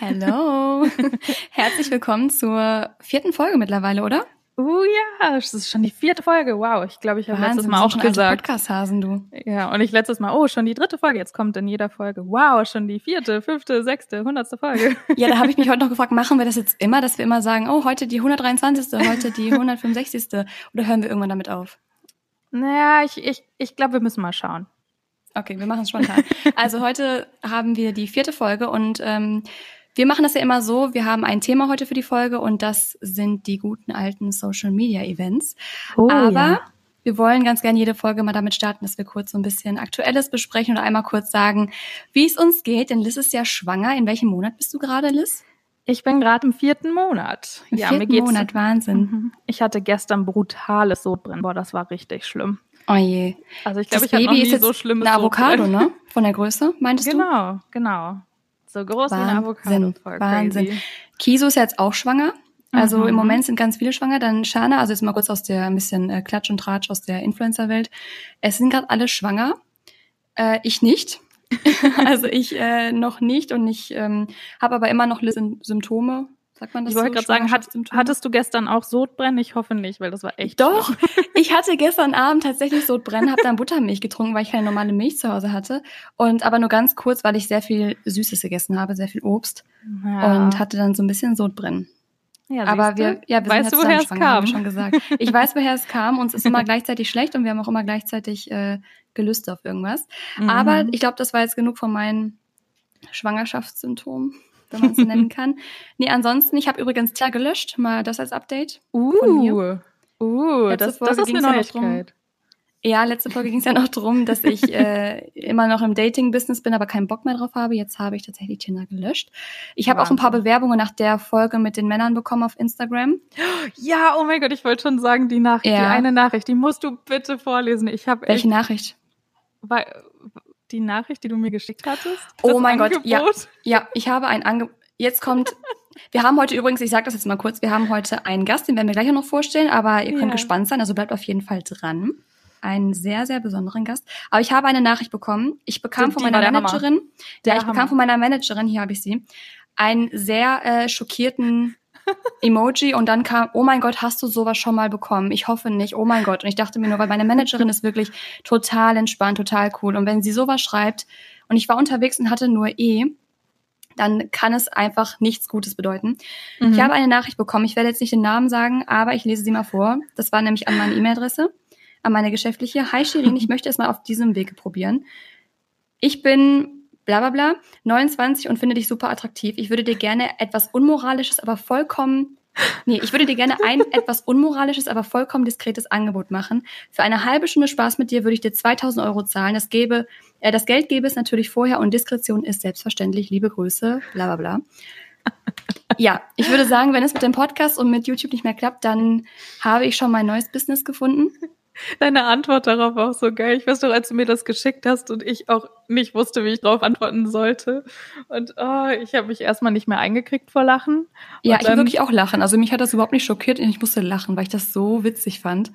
Hallo. Herzlich willkommen zur vierten Folge mittlerweile, oder? Oh ja, es ist schon die vierte Folge. Wow, ich glaube, ich habe letztes Mal auch gesagt. Podcast-Hasen, du. Ja, und ich letztes Mal, oh, schon die dritte Folge. Jetzt kommt in jeder Folge. Wow, schon die vierte, fünfte, sechste, hundertste Folge. Ja, da habe ich mich heute noch gefragt, machen wir das jetzt immer, dass wir immer sagen, oh, heute die 123., heute die 165. Oder hören wir irgendwann damit auf? Naja, ich, ich, ich glaube, wir müssen mal schauen. Okay, wir machen es spontan. Also heute haben wir die vierte Folge und ähm, wir machen das ja immer so, wir haben ein Thema heute für die Folge und das sind die guten alten Social Media Events. Oh, Aber ja. wir wollen ganz gerne jede Folge mal damit starten, dass wir kurz so ein bisschen Aktuelles besprechen oder einmal kurz sagen, wie es uns geht. Denn Liz ist ja schwanger. In welchem Monat bist du gerade, Liz? Ich bin gerade im vierten Monat. Im ja, vierten mir geht's, Monat, Wahnsinn. Mhm. Ich hatte gestern brutales Sodbrennen. Boah, das war richtig schlimm. Oh je. Also ich glaube, ich habe noch nie ist jetzt so schlimmes Eine Avocado, ne? Von der Größe, meintest genau, du? Genau, genau. So groß Wahnsinn, wie eine Avocado. Voll Wahnsinn. Crazy. Kiso ist jetzt auch schwanger. Also mhm. im Moment sind ganz viele schwanger. Dann Shana, also jetzt mal kurz aus der ein bisschen äh, Klatsch und Tratsch aus der Influencer-Welt. Es sind gerade alle schwanger. Äh, ich nicht. also ich äh, noch nicht und ich ähm, habe aber immer noch Symptome. Sagt man das ich wollte so, gerade sagen, hat, hattest du gestern auch Sodbrennen? Ich hoffe nicht, weil das war echt. Doch, ich hatte gestern Abend tatsächlich Sodbrennen, habe dann Buttermilch getrunken, weil ich keine normale Milch zu Hause hatte. Und aber nur ganz kurz, weil ich sehr viel Süßes gegessen habe, sehr viel Obst. Ja. Und hatte dann so ein bisschen Sodbrennen. Ja, aber wir, ja, wir weißt sind du, woher es kam? schon gesagt. Ich weiß, woher es kam. Uns ist immer gleichzeitig schlecht und wir haben auch immer gleichzeitig äh, Gelüste auf irgendwas. Mhm. Aber ich glaube, das war jetzt genug von meinen Schwangerschaftssymptomen wenn man es nennen kann. Nee, ansonsten, ich habe übrigens Tja gelöscht, mal das als Update. Uh, von mir. uh das, das ist eine Neuigkeit. Ja, letzte Folge ging es ja noch drum, dass ich äh, immer noch im Dating-Business bin, aber keinen Bock mehr drauf habe. Jetzt habe ich tatsächlich Tinder gelöscht. Ich habe auch ein paar Bewerbungen nach der Folge mit den Männern bekommen auf Instagram. Ja, oh mein Gott, ich wollte schon sagen, die Nachricht, ja. die eine Nachricht, die musst du bitte vorlesen. Ich habe Welche Nachricht? Weil, die Nachricht, die du mir geschickt hattest? Oh mein Angebot? Gott, ja. Ja, ich habe ein Angebot. Jetzt kommt, wir haben heute übrigens, ich sage das jetzt mal kurz, wir haben heute einen Gast, den werden wir gleich auch noch vorstellen, aber ihr könnt ja. gespannt sein, also bleibt auf jeden Fall dran. Einen sehr, sehr besonderen Gast. Aber ich habe eine Nachricht bekommen. Ich bekam von meiner Managerin, ja, ich bekam von meiner Managerin, hier habe ich sie, einen sehr äh, schockierten Emoji und dann kam, oh mein Gott, hast du sowas schon mal bekommen? Ich hoffe nicht, oh mein Gott. Und ich dachte mir nur, weil meine Managerin ist wirklich total entspannt, total cool. Und wenn sie sowas schreibt und ich war unterwegs und hatte nur E, dann kann es einfach nichts Gutes bedeuten. Mhm. Ich habe eine Nachricht bekommen, ich werde jetzt nicht den Namen sagen, aber ich lese sie mal vor. Das war nämlich an meine E-Mail-Adresse, an meine geschäftliche. Hi Shirin, ich möchte es mal auf diesem Wege probieren. Ich bin bla bla bla, 29 und finde dich super attraktiv. Ich würde dir gerne etwas Unmoralisches, aber vollkommen Nee, ich würde dir gerne ein etwas unmoralisches, aber vollkommen diskretes Angebot machen. Für eine halbe Stunde Spaß mit dir würde ich dir 2000 Euro zahlen. Das gebe, äh, das Geld gäbe es natürlich vorher und Diskretion ist selbstverständlich. Liebe Grüße, bla bla bla. Ja, ich würde sagen, wenn es mit dem Podcast und mit YouTube nicht mehr klappt, dann habe ich schon mein neues Business gefunden. Deine Antwort darauf war auch so geil. Ich weiß doch, als du mir das geschickt hast und ich auch nicht wusste, wie ich darauf antworten sollte. Und oh, ich habe mich erstmal nicht mehr eingekriegt vor Lachen. Ja, ich wirklich auch lachen. Also mich hat das überhaupt nicht schockiert und ich musste lachen, weil ich das so witzig fand.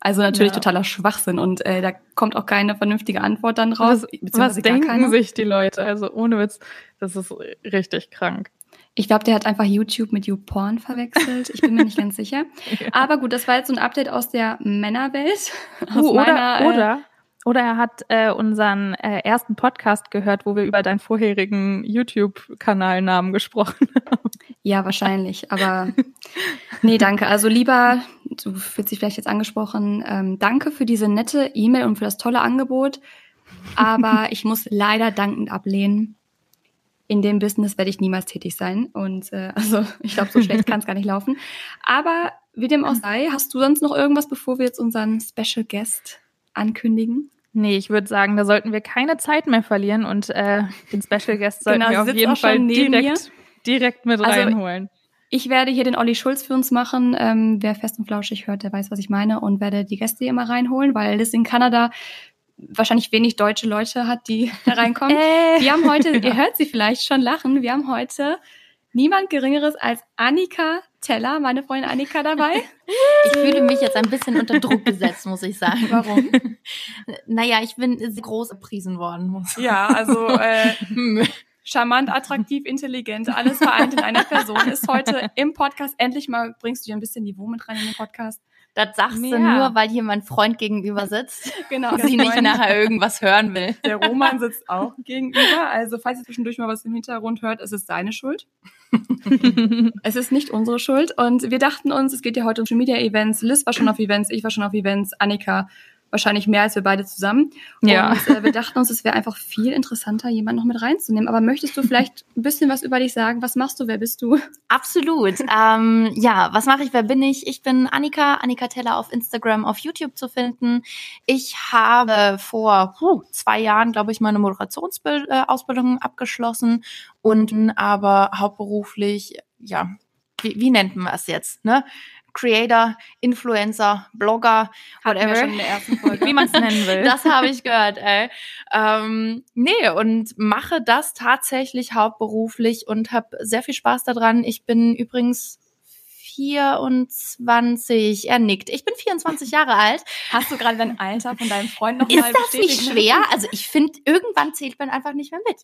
Also natürlich ja. totaler Schwachsinn und äh, da kommt auch keine vernünftige Antwort dann raus. Was, was denken keine. sich die Leute? Also ohne Witz, das ist richtig krank. Ich glaube, der hat einfach YouTube mit YouPorn verwechselt. Ich bin mir nicht ganz sicher. ja. Aber gut, das war jetzt so ein Update aus der Männerwelt. Aus uh, oder, meiner, äh, oder, oder er hat äh, unseren äh, ersten Podcast gehört, wo wir über deinen vorherigen YouTube-Kanalnamen gesprochen haben. Ja, wahrscheinlich. Aber nee, danke. Also lieber, du fühlst dich vielleicht jetzt angesprochen, ähm, danke für diese nette E-Mail und für das tolle Angebot. Aber ich muss leider dankend ablehnen in dem Business werde ich niemals tätig sein. Und äh, also ich glaube, so schlecht kann es gar nicht laufen. Aber wie dem auch sei, hast du sonst noch irgendwas, bevor wir jetzt unseren Special Guest ankündigen? Nee, ich würde sagen, da sollten wir keine Zeit mehr verlieren und äh, den Special Guest sollten genau, wir auf jeden Fall direkt, direkt mit also, reinholen. Ich werde hier den Olli Schulz für uns machen. Ähm, wer fest und flauschig hört, der weiß, was ich meine und werde die Gäste hier immer reinholen, weil das in Kanada wahrscheinlich wenig deutsche Leute hat, die da reinkommen. äh. Wir haben heute, ihr hört sie vielleicht schon lachen, wir haben heute niemand Geringeres als Annika Teller, meine Freundin Annika dabei. Ich fühle mich jetzt ein bisschen unter Druck gesetzt, muss ich sagen. Warum? Naja, ich bin groß erpriesen worden. Muss. Ja, also äh, charmant, attraktiv, intelligent, alles vereint in einer Person ist heute im Podcast. Endlich mal bringst du dir ein bisschen Niveau mit rein in den Podcast. Das sagst ja. du nur, weil hier mein Freund gegenüber sitzt. Genau. Und sie nicht nachher irgendwas hören will. Der Roman sitzt auch gegenüber. Also falls ihr zwischendurch mal was im Hintergrund hört, ist es seine Schuld. es ist nicht unsere Schuld. Und wir dachten uns, es geht ja heute um Social Media Events. Liz war schon auf Events, ich war schon auf Events, Annika wahrscheinlich mehr als wir beide zusammen. Ja. Und äh, wir dachten uns, es wäre einfach viel interessanter, jemanden noch mit reinzunehmen. Aber möchtest du vielleicht ein bisschen was über dich sagen? Was machst du? Wer bist du? Absolut. ähm, ja, was mache ich? Wer bin ich? Ich bin Annika, Annika Teller auf Instagram, auf YouTube zu finden. Ich habe vor puh, zwei Jahren, glaube ich, meine Moderationsausbildung abgeschlossen und aber hauptberuflich, ja, wie, wie nennt man es jetzt? Ne? Creator, Influencer, Blogger, whatever. Wie man es nennen will. Das habe ich gehört, ey. Ähm, nee, und mache das tatsächlich hauptberuflich und habe sehr viel Spaß daran. Ich bin übrigens 24. Er nickt. Ich bin 24 Jahre alt. Hast du gerade dein Alter von deinem Freund noch Ist mal bestätigt? Ist das nicht schwer? Also ich finde, irgendwann zählt man einfach nicht mehr mit.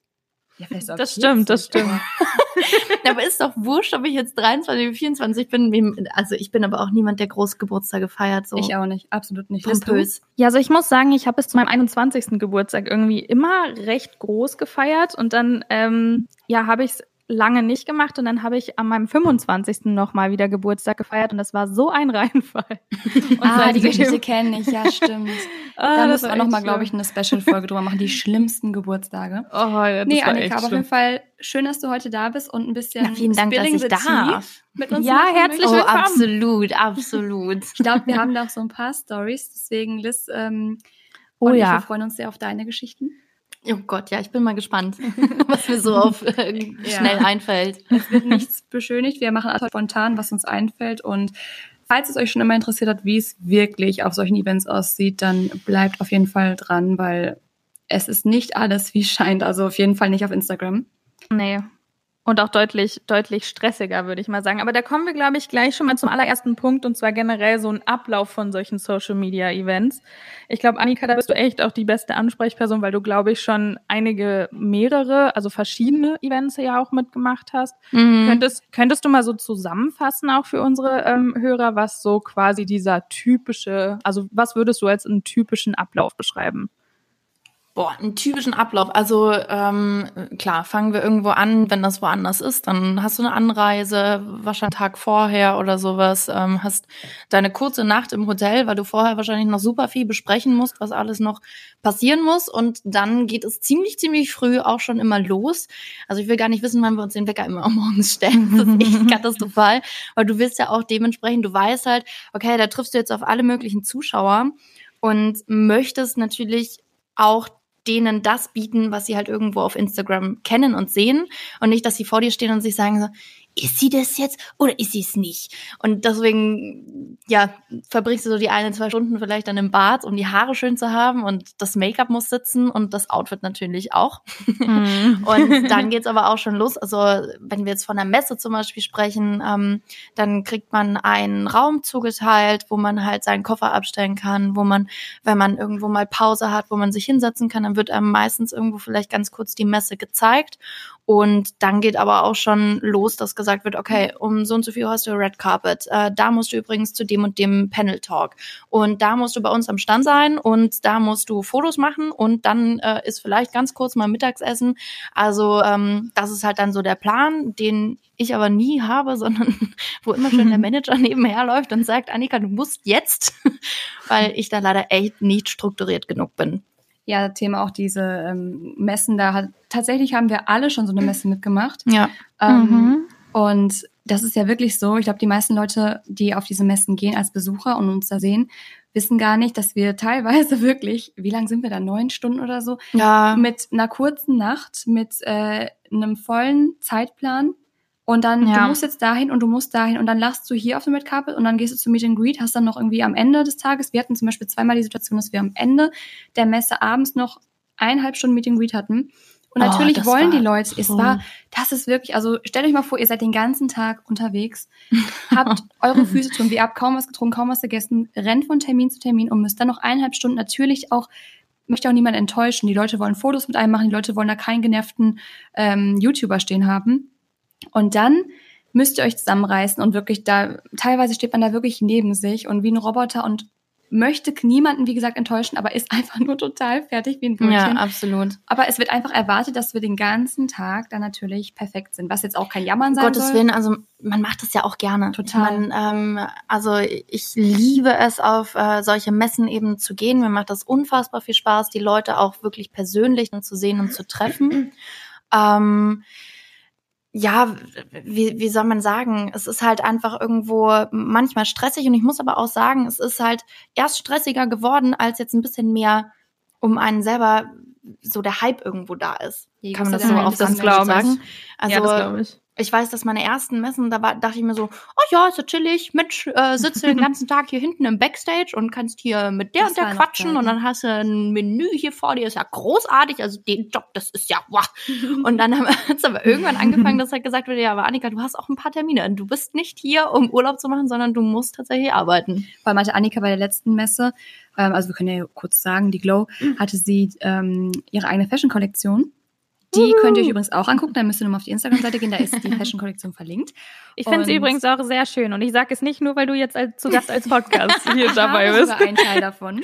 Ja, vielleicht auch das stimmt, das stimmt. aber ist doch wurscht, ob ich jetzt 23 oder 24 bin. Also ich bin aber auch niemand, der groß Geburtstag feiert. So. Ich auch nicht, absolut nicht. Pompös. Ja, also ich muss sagen, ich habe bis zu meinem 21. Geburtstag irgendwie immer recht groß gefeiert und dann ähm, ja habe ich es lange nicht gemacht und dann habe ich an meinem 25. nochmal wieder Geburtstag gefeiert und das war so ein Reinfall. ah, die Geschichte kenne ich, ja, stimmt. ah, da müssen wir nochmal, glaube ich, eine Special-Folge drüber machen, die schlimmsten Geburtstage. Oh, ja, das nee, Annika, aber auf jeden Fall schön, dass du heute da bist und ein bisschen Na, vielen Dank, dass ich darf. mit uns Ja, herzlich willkommen. Oh, absolut, absolut. Ich glaube, wir haben da auch so ein paar Stories, deswegen Liz ähm, oh, und ja. ich, wir freuen uns sehr auf deine Geschichten. Oh Gott, ja, ich bin mal gespannt, was mir so auf äh, schnell ja. einfällt. Es wird nichts beschönigt. Wir machen einfach spontan, was uns einfällt. Und falls es euch schon immer interessiert hat, wie es wirklich auf solchen Events aussieht, dann bleibt auf jeden Fall dran, weil es ist nicht alles, wie es scheint. Also auf jeden Fall nicht auf Instagram. Nee, und auch deutlich, deutlich stressiger, würde ich mal sagen. Aber da kommen wir, glaube ich, gleich schon mal zum allerersten Punkt und zwar generell so ein Ablauf von solchen Social Media Events. Ich glaube, Annika, da bist du echt auch die beste Ansprechperson, weil du, glaube ich, schon einige, mehrere, also verschiedene Events ja auch mitgemacht hast. Mhm. Könntest, könntest du mal so zusammenfassen auch für unsere ähm, Hörer, was so quasi dieser typische, also was würdest du als einen typischen Ablauf beschreiben? Boah, einen typischen Ablauf. Also ähm, klar, fangen wir irgendwo an, wenn das woanders ist, dann hast du eine Anreise, wahrscheinlich einen Tag vorher oder sowas, ähm, hast deine kurze Nacht im Hotel, weil du vorher wahrscheinlich noch super viel besprechen musst, was alles noch passieren muss. Und dann geht es ziemlich, ziemlich früh auch schon immer los. Also ich will gar nicht wissen, wann wir uns den Wecker immer morgens stellen. Das ist echt katastrophal, weil du willst ja auch dementsprechend, du weißt halt, okay, da triffst du jetzt auf alle möglichen Zuschauer und möchtest natürlich auch denen das bieten, was sie halt irgendwo auf Instagram kennen und sehen und nicht, dass sie vor dir stehen und sich sagen so, ist sie das jetzt oder ist sie es nicht? Und deswegen, ja, verbringst du so die eine, zwei Stunden vielleicht dann im Bad, um die Haare schön zu haben und das Make-up muss sitzen und das Outfit natürlich auch. Mhm. und dann geht's aber auch schon los. Also wenn wir jetzt von der Messe zum Beispiel sprechen, ähm, dann kriegt man einen Raum zugeteilt, wo man halt seinen Koffer abstellen kann, wo man, wenn man irgendwo mal Pause hat, wo man sich hinsetzen kann, dann wird einem meistens irgendwo vielleicht ganz kurz die Messe gezeigt und dann geht aber auch schon los, dass gesagt wird, okay, um so und so viel hast du Red Carpet. Äh, da musst du übrigens zu dem und dem Panel Talk. Und da musst du bei uns am Stand sein und da musst du Fotos machen und dann äh, ist vielleicht ganz kurz mal Mittagsessen. Also ähm, das ist halt dann so der Plan, den ich aber nie habe, sondern wo immer schon der Manager nebenher läuft und sagt, Annika, du musst jetzt, weil ich da leider echt nicht strukturiert genug bin ja, Thema auch diese ähm, Messen, da hat, tatsächlich haben wir alle schon so eine Messe mitgemacht. Ja. Ähm, mhm. Und das ist ja wirklich so. Ich glaube, die meisten Leute, die auf diese Messen gehen als Besucher und uns da sehen, wissen gar nicht, dass wir teilweise wirklich, wie lang sind wir da? Neun Stunden oder so? Ja. Mit einer kurzen Nacht, mit äh, einem vollen Zeitplan und dann, ja. du musst jetzt dahin und du musst dahin und dann lachst du hier auf dem Red Carpet und dann gehst du zu Meet and Greet, hast dann noch irgendwie am Ende des Tages, wir hatten zum Beispiel zweimal die Situation, dass wir am Ende der Messe abends noch eineinhalb Stunden Meet and Greet hatten Und oh, natürlich oh, wollen die Leute, es war, das ist wirklich, also stellt euch mal vor, ihr seid den ganzen Tag unterwegs, habt eure Füße tun wie ab, kaum was getrunken, kaum was gegessen, rennt von Termin zu Termin und müsst dann noch eineinhalb Stunden natürlich auch, möchte auch niemand enttäuschen. Die Leute wollen Fotos mit einem machen, die Leute wollen da keinen genervten ähm, YouTuber stehen haben. Und dann müsst ihr euch zusammenreißen und wirklich da, teilweise steht man da wirklich neben sich und wie ein Roboter und möchte niemanden, wie gesagt, enttäuschen, aber ist einfach nur total fertig wie ein Brötchen. Ja, absolut. Aber es wird einfach erwartet, dass wir den ganzen Tag dann natürlich perfekt sind, was jetzt auch kein Jammern sein Gottes soll. Willen, also man macht das ja auch gerne. Total. Man, ähm, also ich liebe es, auf äh, solche Messen eben zu gehen. Mir macht das unfassbar viel Spaß, die Leute auch wirklich persönlich zu sehen und zu treffen. ähm, ja, wie, wie soll man sagen? Es ist halt einfach irgendwo manchmal stressig und ich muss aber auch sagen, es ist halt erst stressiger geworden, als jetzt ein bisschen mehr um einen selber so der Hype irgendwo da ist. Kann man das so auf das sagen? Also, ja, das glaube ich ich weiß, dass meine ersten Messen, da war, dachte ich mir so, oh ja, ist ja chillig, Mensch, äh, sitze den ganzen Tag hier hinten im Backstage und kannst hier mit der das und der quatschen und dann hast du ein Menü hier vor dir, ist ja großartig, also den Job, das ist ja, wow. Und dann hat es aber irgendwann angefangen, dass halt gesagt wurde, ja, aber Annika, du hast auch ein paar Termine. Du bist nicht hier, um Urlaub zu machen, sondern du musst tatsächlich arbeiten. Weil meinte Annika bei der letzten Messe, ähm, also wir können ja kurz sagen, die Glow, mhm. hatte sie ähm, ihre eigene Fashion-Kollektion die könnt ihr euch übrigens auch angucken. Da müsst ihr nur mal auf die Instagram-Seite gehen. Da ist die Fashion-Kollektion verlinkt. Ich finde sie übrigens auch sehr schön. Und ich sage es nicht nur, weil du jetzt als, zu Gast als Podcast hier ich dabei bist. Sogar einen Teil davon.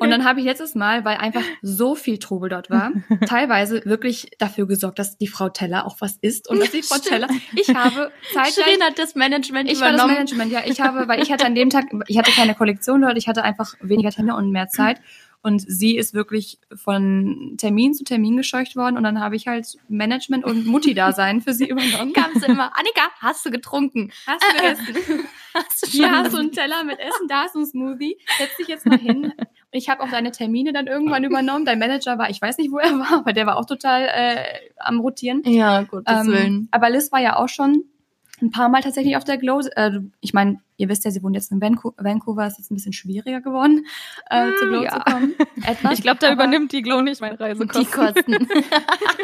Und dann habe ich letztes Mal, weil einfach so viel Trubel dort war, teilweise wirklich dafür gesorgt, dass die Frau Teller auch was isst und dass die Frau Teller. Ich habe zeitgleich. Shirin hat das Management Ich übernommen. war das Management, ja. Ich habe, weil ich hatte an dem Tag, ich hatte keine Kollektion dort, ich hatte einfach weniger Termine und mehr Zeit. Und sie ist wirklich von Termin zu Termin gescheucht worden und dann habe ich halt Management und Mutti-Dasein für sie übernommen. Kamst du immer, Annika, hast du getrunken? Hast du gegessen? hast du Hier hast du einen Teller mit Essen, da ist ein Smoothie. Setz dich jetzt mal hin. Ich habe auch deine Termine dann irgendwann übernommen. Dein Manager war, ich weiß nicht, wo er war, aber der war auch total äh, am Rotieren. Ja, gut, ähm, Willen. Aber Liz war ja auch schon ein paar Mal tatsächlich auf der Glow. Äh, ich meine, ihr wisst ja, sie wohnt jetzt in Vancouver, ist jetzt ein bisschen schwieriger geworden, äh, mm, zur Glow ja. zu kommen. Etwas, ich glaube, da übernimmt die Glow nicht meine Reisekosten. Die Kosten.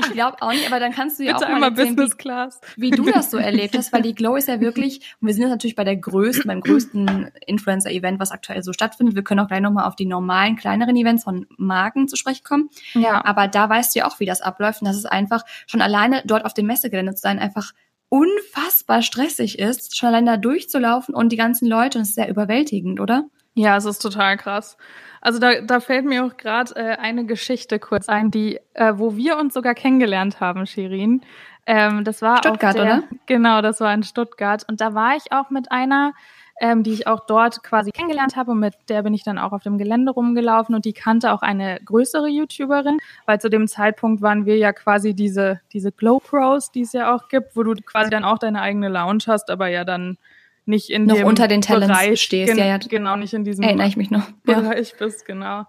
ich glaube auch nicht, aber dann kannst du ja Bitte auch mal erzählen, Business Class. Wie, wie, du das so erlebt hast, weil die Glow ist ja wirklich, und wir sind jetzt natürlich bei der größten, beim größten Influencer-Event, was aktuell so stattfindet. Wir können auch gleich nochmal auf die normalen, kleineren Events von Marken zu sprechen kommen. Ja. Aber da weißt du ja auch, wie das abläuft. Und das ist einfach schon alleine dort auf dem Messegelände zu sein, einfach unfassbar stressig ist, schon allein da durchzulaufen und die ganzen Leute, und es ist sehr überwältigend, oder? Ja, es ist total krass. Also da, da fällt mir auch gerade äh, eine Geschichte kurz ein, die, äh, wo wir uns sogar kennengelernt haben, Shirin. Ähm, das war Stuttgart, der, oder? Genau, das war in Stuttgart. Und da war ich auch mit einer ähm, die ich auch dort quasi kennengelernt habe und mit der bin ich dann auch auf dem Gelände rumgelaufen und die kannte auch eine größere YouTuberin, weil zu dem Zeitpunkt waren wir ja quasi diese, diese Glow Pros, die es ja auch gibt, wo du quasi dann auch deine eigene Lounge hast, aber ja dann nicht in noch dem unter den Talents Bereich stehst, ja, ja. Genau, nicht in diesem Erinnere ich mich noch. Bereich ja. bist, genau.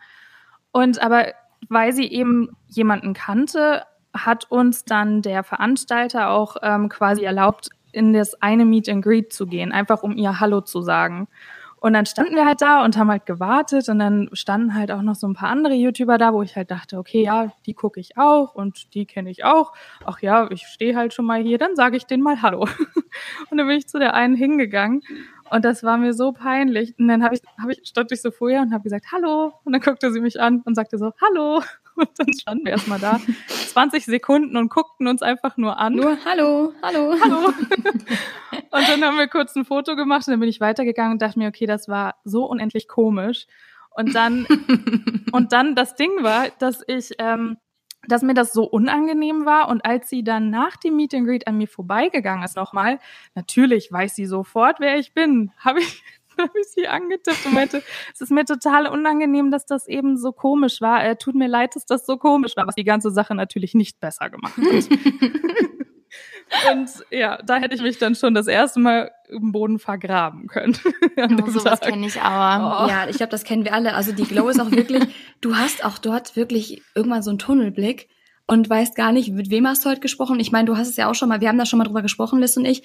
Und aber weil sie eben jemanden kannte, hat uns dann der Veranstalter auch ähm, quasi erlaubt, in das eine Meet and Greet zu gehen, einfach um ihr Hallo zu sagen. Und dann standen wir halt da und haben halt gewartet und dann standen halt auch noch so ein paar andere YouTuber da, wo ich halt dachte, okay, ja, die gucke ich auch und die kenne ich auch. Ach ja, ich stehe halt schon mal hier, dann sage ich denen mal Hallo. Und dann bin ich zu der einen hingegangen und das war mir so peinlich. Und dann habe ich, hab ich, stand ich so vor ihr und habe gesagt, Hallo. Und dann guckte sie mich an und sagte so, Hallo. Und dann standen wir erstmal da, 20 Sekunden und guckten uns einfach nur an. Nur Hallo, Hallo, Hallo. und dann haben wir kurz ein Foto gemacht und dann bin ich weitergegangen und dachte mir, okay, das war so unendlich komisch. Und dann, und dann das Ding war, dass ich, ähm, dass mir das so unangenehm war und als sie dann nach dem Meet and Greet an mir vorbeigegangen ist nochmal, natürlich weiß sie sofort, wer ich bin, habe ich habe ich sie angetippt und meinte, es ist mir total unangenehm, dass das eben so komisch war. Äh, tut mir leid, dass das so komisch war, was die ganze Sache natürlich nicht besser gemacht hat. und ja, da hätte ich mich dann schon das erste Mal im Boden vergraben können. oh, sowas kenne ich aber. Oh. Ja, ich glaube, das kennen wir alle. Also die Glow ist auch wirklich, du hast auch dort wirklich irgendwann so einen Tunnelblick und weißt gar nicht, mit wem hast du heute gesprochen. Ich meine, du hast es ja auch schon mal, wir haben da schon mal drüber gesprochen, Liz und ich,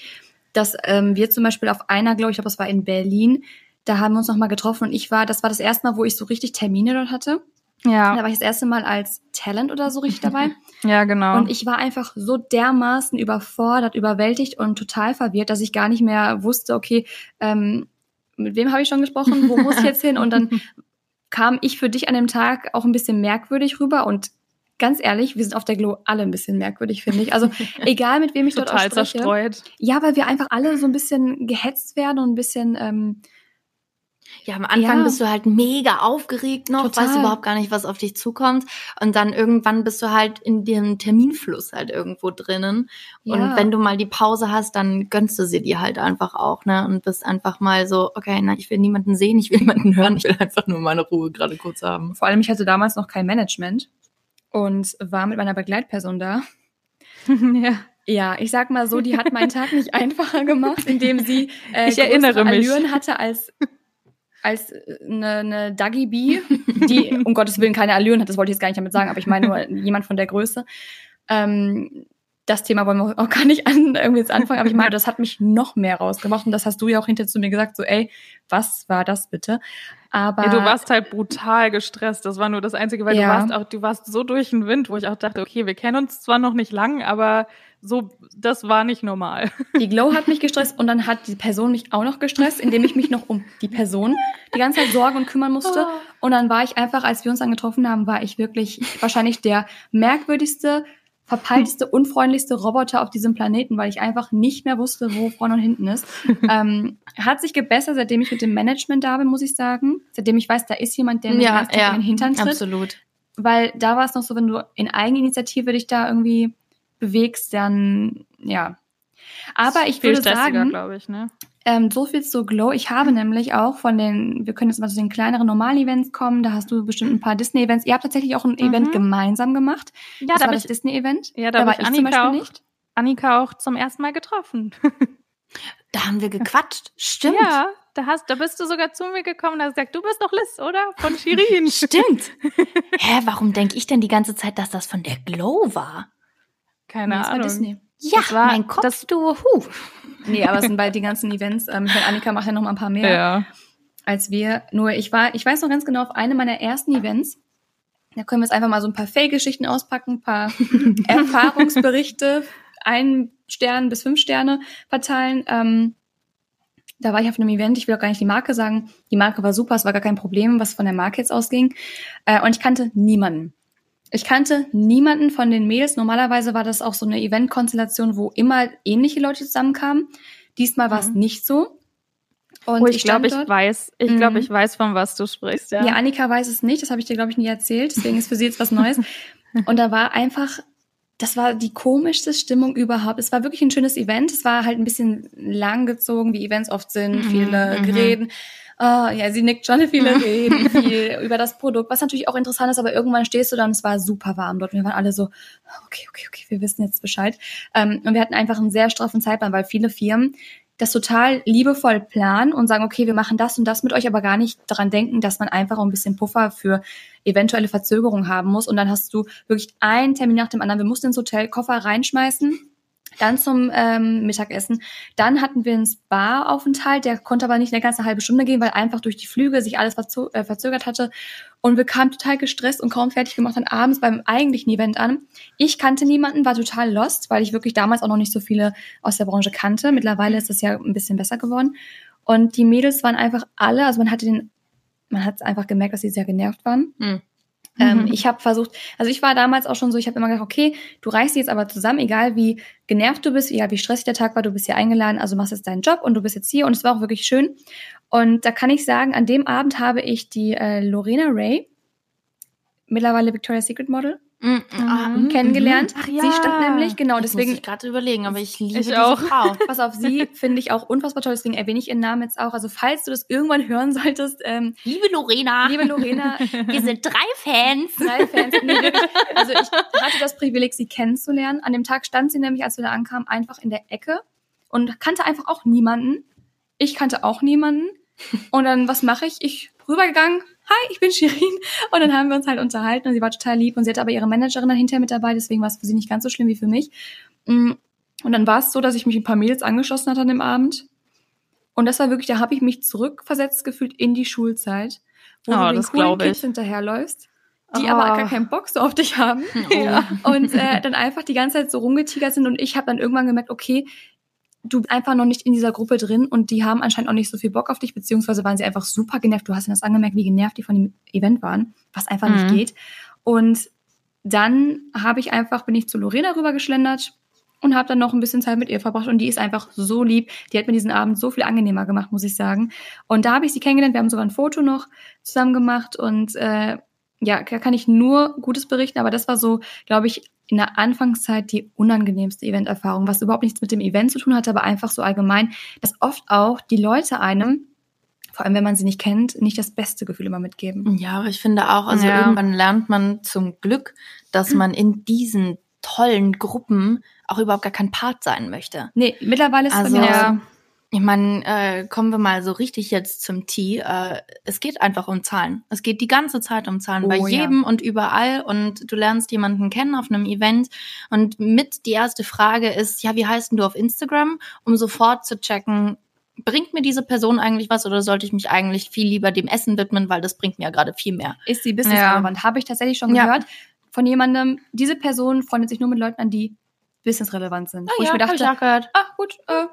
dass ähm, wir zum Beispiel auf einer, glaube ich, glaube, das war in Berlin, da haben wir uns nochmal getroffen und ich war, das war das erste Mal, wo ich so richtig Termine dort hatte. Ja. Da war ich das erste Mal als Talent oder so richtig dabei. ja, genau. Und ich war einfach so dermaßen überfordert, überwältigt und total verwirrt, dass ich gar nicht mehr wusste, okay, ähm, mit wem habe ich schon gesprochen, wo muss ich jetzt hin? Und dann kam ich für dich an dem Tag auch ein bisschen merkwürdig rüber und ganz ehrlich, wir sind auf der Glow alle ein bisschen merkwürdig, finde ich. Also egal mit wem ich dort Total spreche. zerstreut. Ja, weil wir einfach alle so ein bisschen gehetzt werden und ein bisschen ähm, ja, am Anfang ja. bist du halt mega aufgeregt noch, Total. weißt überhaupt gar nicht, was auf dich zukommt. Und dann irgendwann bist du halt in dem Terminfluss halt irgendwo drinnen. Ja. Und wenn du mal die Pause hast, dann gönnst du sie dir halt einfach auch, ne? Und bist einfach mal so, okay, na, ich will niemanden sehen, ich will niemanden hören, ich will einfach nur meine Ruhe gerade kurz haben. Vor allem, ich hatte damals noch kein Management und war mit meiner Begleitperson da. ja. Ja, ich sag mal so, die hat meinen Tag nicht einfacher gemacht, indem sie äh, ich erinnere mich. Allüren hatte als als eine, eine Duggy Bee, die um Gottes Willen keine Allüren hat, das wollte ich jetzt gar nicht damit sagen, aber ich meine nur jemand von der Größe. Ähm, das Thema wollen wir auch gar nicht an, irgendwie jetzt anfangen, aber ich meine, das hat mich noch mehr rausgemacht und das hast du ja auch hinterher zu mir gesagt, so ey, was war das bitte? Aber ja, du warst halt brutal gestresst. Das war nur das Einzige, weil ja. du warst auch, du warst so durch den Wind, wo ich auch dachte, okay, wir kennen uns zwar noch nicht lang, aber so, das war nicht normal. Die Glow hat mich gestresst und dann hat die Person mich auch noch gestresst, indem ich mich noch um die Person die ganze Zeit sorgen und kümmern musste. Oh. Und dann war ich einfach, als wir uns dann getroffen haben, war ich wirklich wahrscheinlich der merkwürdigste, verpeilteste, unfreundlichste Roboter auf diesem Planeten, weil ich einfach nicht mehr wusste, wo vorne und hinten ist. ähm, hat sich gebessert, seitdem ich mit dem Management da bin, muss ich sagen. Seitdem ich weiß, da ist jemand, der mir ja, ja, in den Hintern tritt. Absolut. Weil da war es noch so, wenn du in Eigeninitiative dich da irgendwie bewegst, dann ja. Aber ich würde sagen, ich, ne? Ähm, so viel zu Glow. Ich habe nämlich auch von den, wir können jetzt mal zu den kleineren normalen Events kommen. Da hast du bestimmt ein paar Disney-Events. Ihr habt tatsächlich auch ein mhm. Event gemeinsam gemacht. Ja, das da war das Disney-Event. Ja, da, da war ich, Annika zum Beispiel auch, nicht. Annika auch zum ersten Mal getroffen. da haben wir gequatscht. Stimmt. Ja, da hast, da bist du sogar zu mir gekommen und hast gesagt, du bist doch Liz, oder? Von Shirin. Stimmt. Hä, warum denke ich denn die ganze Zeit, dass das von der Glow war? Keine nee, Ahnung. Disney. Ja, das war, mein Kopf, das, du, huh. Nee, aber es sind bald die ganzen Events. Ähm, ich meine, Annika macht ja noch mal ein paar mehr ja. als wir. Nur ich war, ich weiß noch ganz genau, auf einem meiner ersten Events, da können wir jetzt einfach mal so ein paar Fake-Geschichten auspacken, ein paar Erfahrungsberichte, ein Stern bis fünf Sterne verteilen. Ähm, da war ich auf einem Event, ich will auch gar nicht die Marke sagen. Die Marke war super, es war gar kein Problem, was von der Marke jetzt ausging. Äh, und ich kannte niemanden. Ich kannte niemanden von den Mädels. Normalerweise war das auch so eine Eventkonstellation, wo immer ähnliche Leute zusammenkamen. Diesmal war es mhm. nicht so. Und oh, ich, ich glaube, ich weiß, ich glaube, mhm. ich weiß, von was du sprichst. Ja, ja Annika weiß es nicht. Das habe ich dir, glaube ich, nie erzählt. Deswegen ist für sie jetzt was Neues. Und da war einfach, das war die komischste Stimmung überhaupt. Es war wirklich ein schönes Event. Es war halt ein bisschen langgezogen, wie Events oft sind, mhm. viele mhm. Gereden. Oh, ja, sie nickt schon viele Reden, viel über das Produkt, was natürlich auch interessant ist, aber irgendwann stehst du dann, es war super warm dort und wir waren alle so, okay, okay, okay, wir wissen jetzt Bescheid. Ähm, und wir hatten einfach einen sehr straffen Zeitplan, weil viele Firmen das total liebevoll planen und sagen, okay, wir machen das und das mit euch, aber gar nicht daran denken, dass man einfach ein bisschen Puffer für eventuelle Verzögerungen haben muss. Und dann hast du wirklich einen Termin nach dem anderen. Wir mussten ins Hotel Koffer reinschmeißen dann zum ähm, Mittagessen. Dann hatten wir einen Spa-Aufenthalt, der konnte aber nicht eine ganze halbe Stunde gehen, weil einfach durch die Flüge sich alles äh, verzögert hatte. Und wir kamen total gestresst und kaum fertig gemacht dann abends beim eigentlichen Event an. Ich kannte niemanden, war total lost, weil ich wirklich damals auch noch nicht so viele aus der Branche kannte. Mittlerweile ist das ja ein bisschen besser geworden. Und die Mädels waren einfach alle, also man hatte den, man hat einfach gemerkt, dass sie sehr genervt waren. Mhm. Ähm, mhm. ich habe versucht, also ich war damals auch schon so, ich habe immer gedacht, okay, du reißt jetzt aber zusammen, egal wie genervt du bist, egal wie stressig der Tag war, du bist hier eingeladen, also machst jetzt deinen Job und du bist jetzt hier und es war auch wirklich schön. Und da kann ich sagen, an dem Abend habe ich die äh, Lorena Ray, mittlerweile Victoria's Secret Model, Mhm. mhm. kennengelernt. Ach, ja. Sie stand nämlich, genau, das deswegen. Muss ich gerade überlegen, aber ich liebe ich auch. Frau. Pass auf, sie finde ich auch unfassbar toll, deswegen erwähne ich ihren Namen jetzt auch. Also falls du das irgendwann hören solltest, ähm, Liebe Lorena. Liebe Lorena. wir sind drei Fans. Drei Fans. Nee. Also ich hatte das Privileg, sie kennenzulernen. An dem Tag stand sie nämlich, als wir da ankamen, einfach in der Ecke und kannte einfach auch niemanden. Ich kannte auch niemanden. Und dann, was mache ich? Ich rübergegangen, hi, ich bin Shirin. Und dann haben wir uns halt unterhalten und sie war total lieb und sie hatte aber ihre Managerin dann hinterher mit dabei, deswegen war es für sie nicht ganz so schlimm wie für mich. Mm, und dann war es so, dass ich mich ein paar Mädels angeschlossen hatte an dem Abend. Und das war wirklich, da habe ich mich zurückversetzt gefühlt in die Schulzeit, wo oh, du den coolen Kids hinterherläufst die oh. aber gar keinen Bock so auf dich haben oh. und äh, dann einfach die ganze Zeit so rumgetigert sind und ich habe dann irgendwann gemerkt, okay, du bist einfach noch nicht in dieser Gruppe drin und die haben anscheinend auch nicht so viel Bock auf dich, beziehungsweise waren sie einfach super genervt. Du hast ja das angemerkt, wie genervt die von dem Event waren, was einfach mhm. nicht geht. Und dann habe ich einfach, bin ich zu Lorena rüber geschlendert und habe dann noch ein bisschen Zeit mit ihr verbracht und die ist einfach so lieb. Die hat mir diesen Abend so viel angenehmer gemacht, muss ich sagen. Und da habe ich sie kennengelernt. Wir haben sogar ein Foto noch zusammen gemacht und äh, ja, da kann ich nur Gutes berichten, aber das war so, glaube ich, in der Anfangszeit die unangenehmste Eventerfahrung, was überhaupt nichts mit dem Event zu tun hatte, aber einfach so allgemein, dass oft auch die Leute einem vor allem wenn man sie nicht kennt, nicht das beste Gefühl immer mitgeben. Ja, aber ich finde auch, also ja. irgendwann lernt man zum Glück, dass man in diesen tollen Gruppen auch überhaupt gar kein Part sein möchte. Nee, mittlerweile ist also, es mir ja. Ich meine, äh, kommen wir mal so richtig jetzt zum Tee. Äh, es geht einfach um Zahlen. Es geht die ganze Zeit um Zahlen, oh, bei jedem ja. und überall. Und du lernst jemanden kennen auf einem Event. Und mit die erste Frage ist, ja, wie heißt denn du auf Instagram? Um sofort zu checken, bringt mir diese Person eigentlich was oder sollte ich mich eigentlich viel lieber dem Essen widmen, weil das bringt mir ja gerade viel mehr. Ist sie businessrelevant? Ja. Habe ich tatsächlich schon ja. gehört von jemandem, diese Person freundet sich nur mit Leuten an, die businessrelevant sind. Ah, wo ja, ich mir dachte, ich auch gehört. ah gut, äh,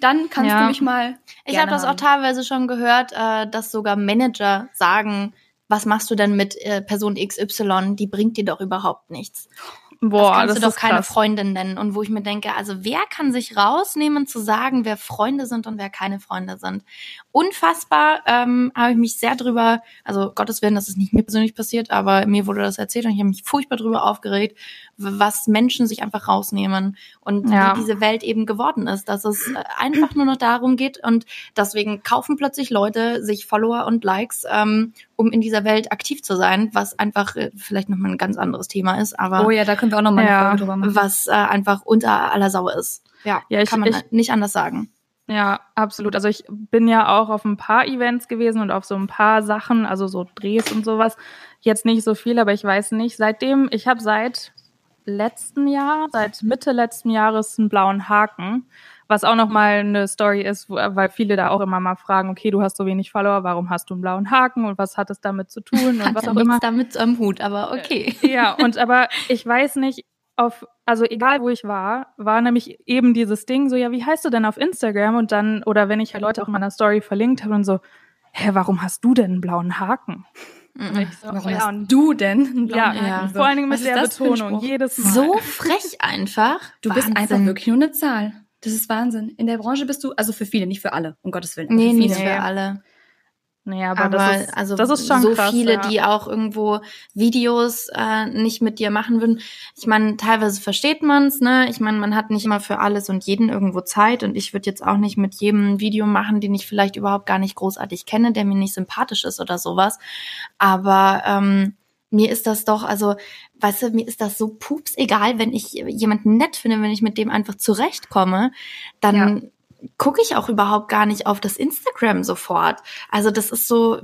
dann kannst ja. du mich mal. Ich habe das auch teilweise schon gehört, äh, dass sogar Manager sagen, was machst du denn mit äh, Person XY? Die bringt dir doch überhaupt nichts. Boah, das kannst das du doch keine krass. Freundin nennen. Und wo ich mir denke, also wer kann sich rausnehmen zu sagen, wer Freunde sind und wer keine Freunde sind? Unfassbar ähm, habe ich mich sehr drüber, also Gottes Willen, dass es nicht mir persönlich passiert, aber mir wurde das erzählt und ich habe mich furchtbar drüber aufgeregt, was Menschen sich einfach rausnehmen und ja. wie diese Welt eben geworden ist, dass es äh, einfach nur noch darum geht und deswegen kaufen plötzlich Leute sich Follower und Likes, ähm, um in dieser Welt aktiv zu sein, was einfach äh, vielleicht nochmal ein ganz anderes Thema ist, aber oh ja, da können wir auch nochmal ja. eine Folge drüber machen. was äh, einfach unter aller Sau ist. Ja, ja ich, kann man ich, nicht anders sagen. Ja, absolut. Also ich bin ja auch auf ein paar Events gewesen und auf so ein paar Sachen, also so Drehs und sowas. Jetzt nicht so viel, aber ich weiß nicht. Seitdem, ich habe seit letzten Jahr, seit Mitte letzten Jahres einen blauen Haken, was auch nochmal eine Story ist, weil viele da auch immer mal fragen, okay, du hast so wenig Follower, warum hast du einen blauen Haken und was hat es damit zu tun und was auch immer. damit am Hut, aber okay. Ja, und aber ich weiß nicht, auf, also egal wo ich war, war nämlich eben dieses Ding so, ja, wie heißt du denn auf Instagram? Und dann, oder wenn ich ja Leute auch in meiner Story verlinkt habe und so, hä, warum hast du denn einen blauen Haken? Mhm. So, Warum ja, hast du denn? Ja, ja, vor allen Dingen mit der Betonung. Jedes Mal. So frech einfach. Du Wahnsinn. bist einfach wirklich nur eine Zahl. Das ist Wahnsinn. In der Branche bist du, also für viele, nicht für alle, um Gottes Willen. Nee, nicht für alle. Naja, aber, aber das, ist, also das ist schon so krass, viele, ja. die auch irgendwo Videos äh, nicht mit dir machen würden. Ich meine, teilweise versteht man's, ne? Ich meine, man hat nicht immer für alles und jeden irgendwo Zeit und ich würde jetzt auch nicht mit jedem Video machen, den ich vielleicht überhaupt gar nicht großartig kenne, der mir nicht sympathisch ist oder sowas. Aber ähm, mir ist das doch, also, weißt du, mir ist das so pups egal, wenn ich jemanden nett finde, wenn ich mit dem einfach zurechtkomme, dann ja gucke ich auch überhaupt gar nicht auf das Instagram sofort. Also das ist so,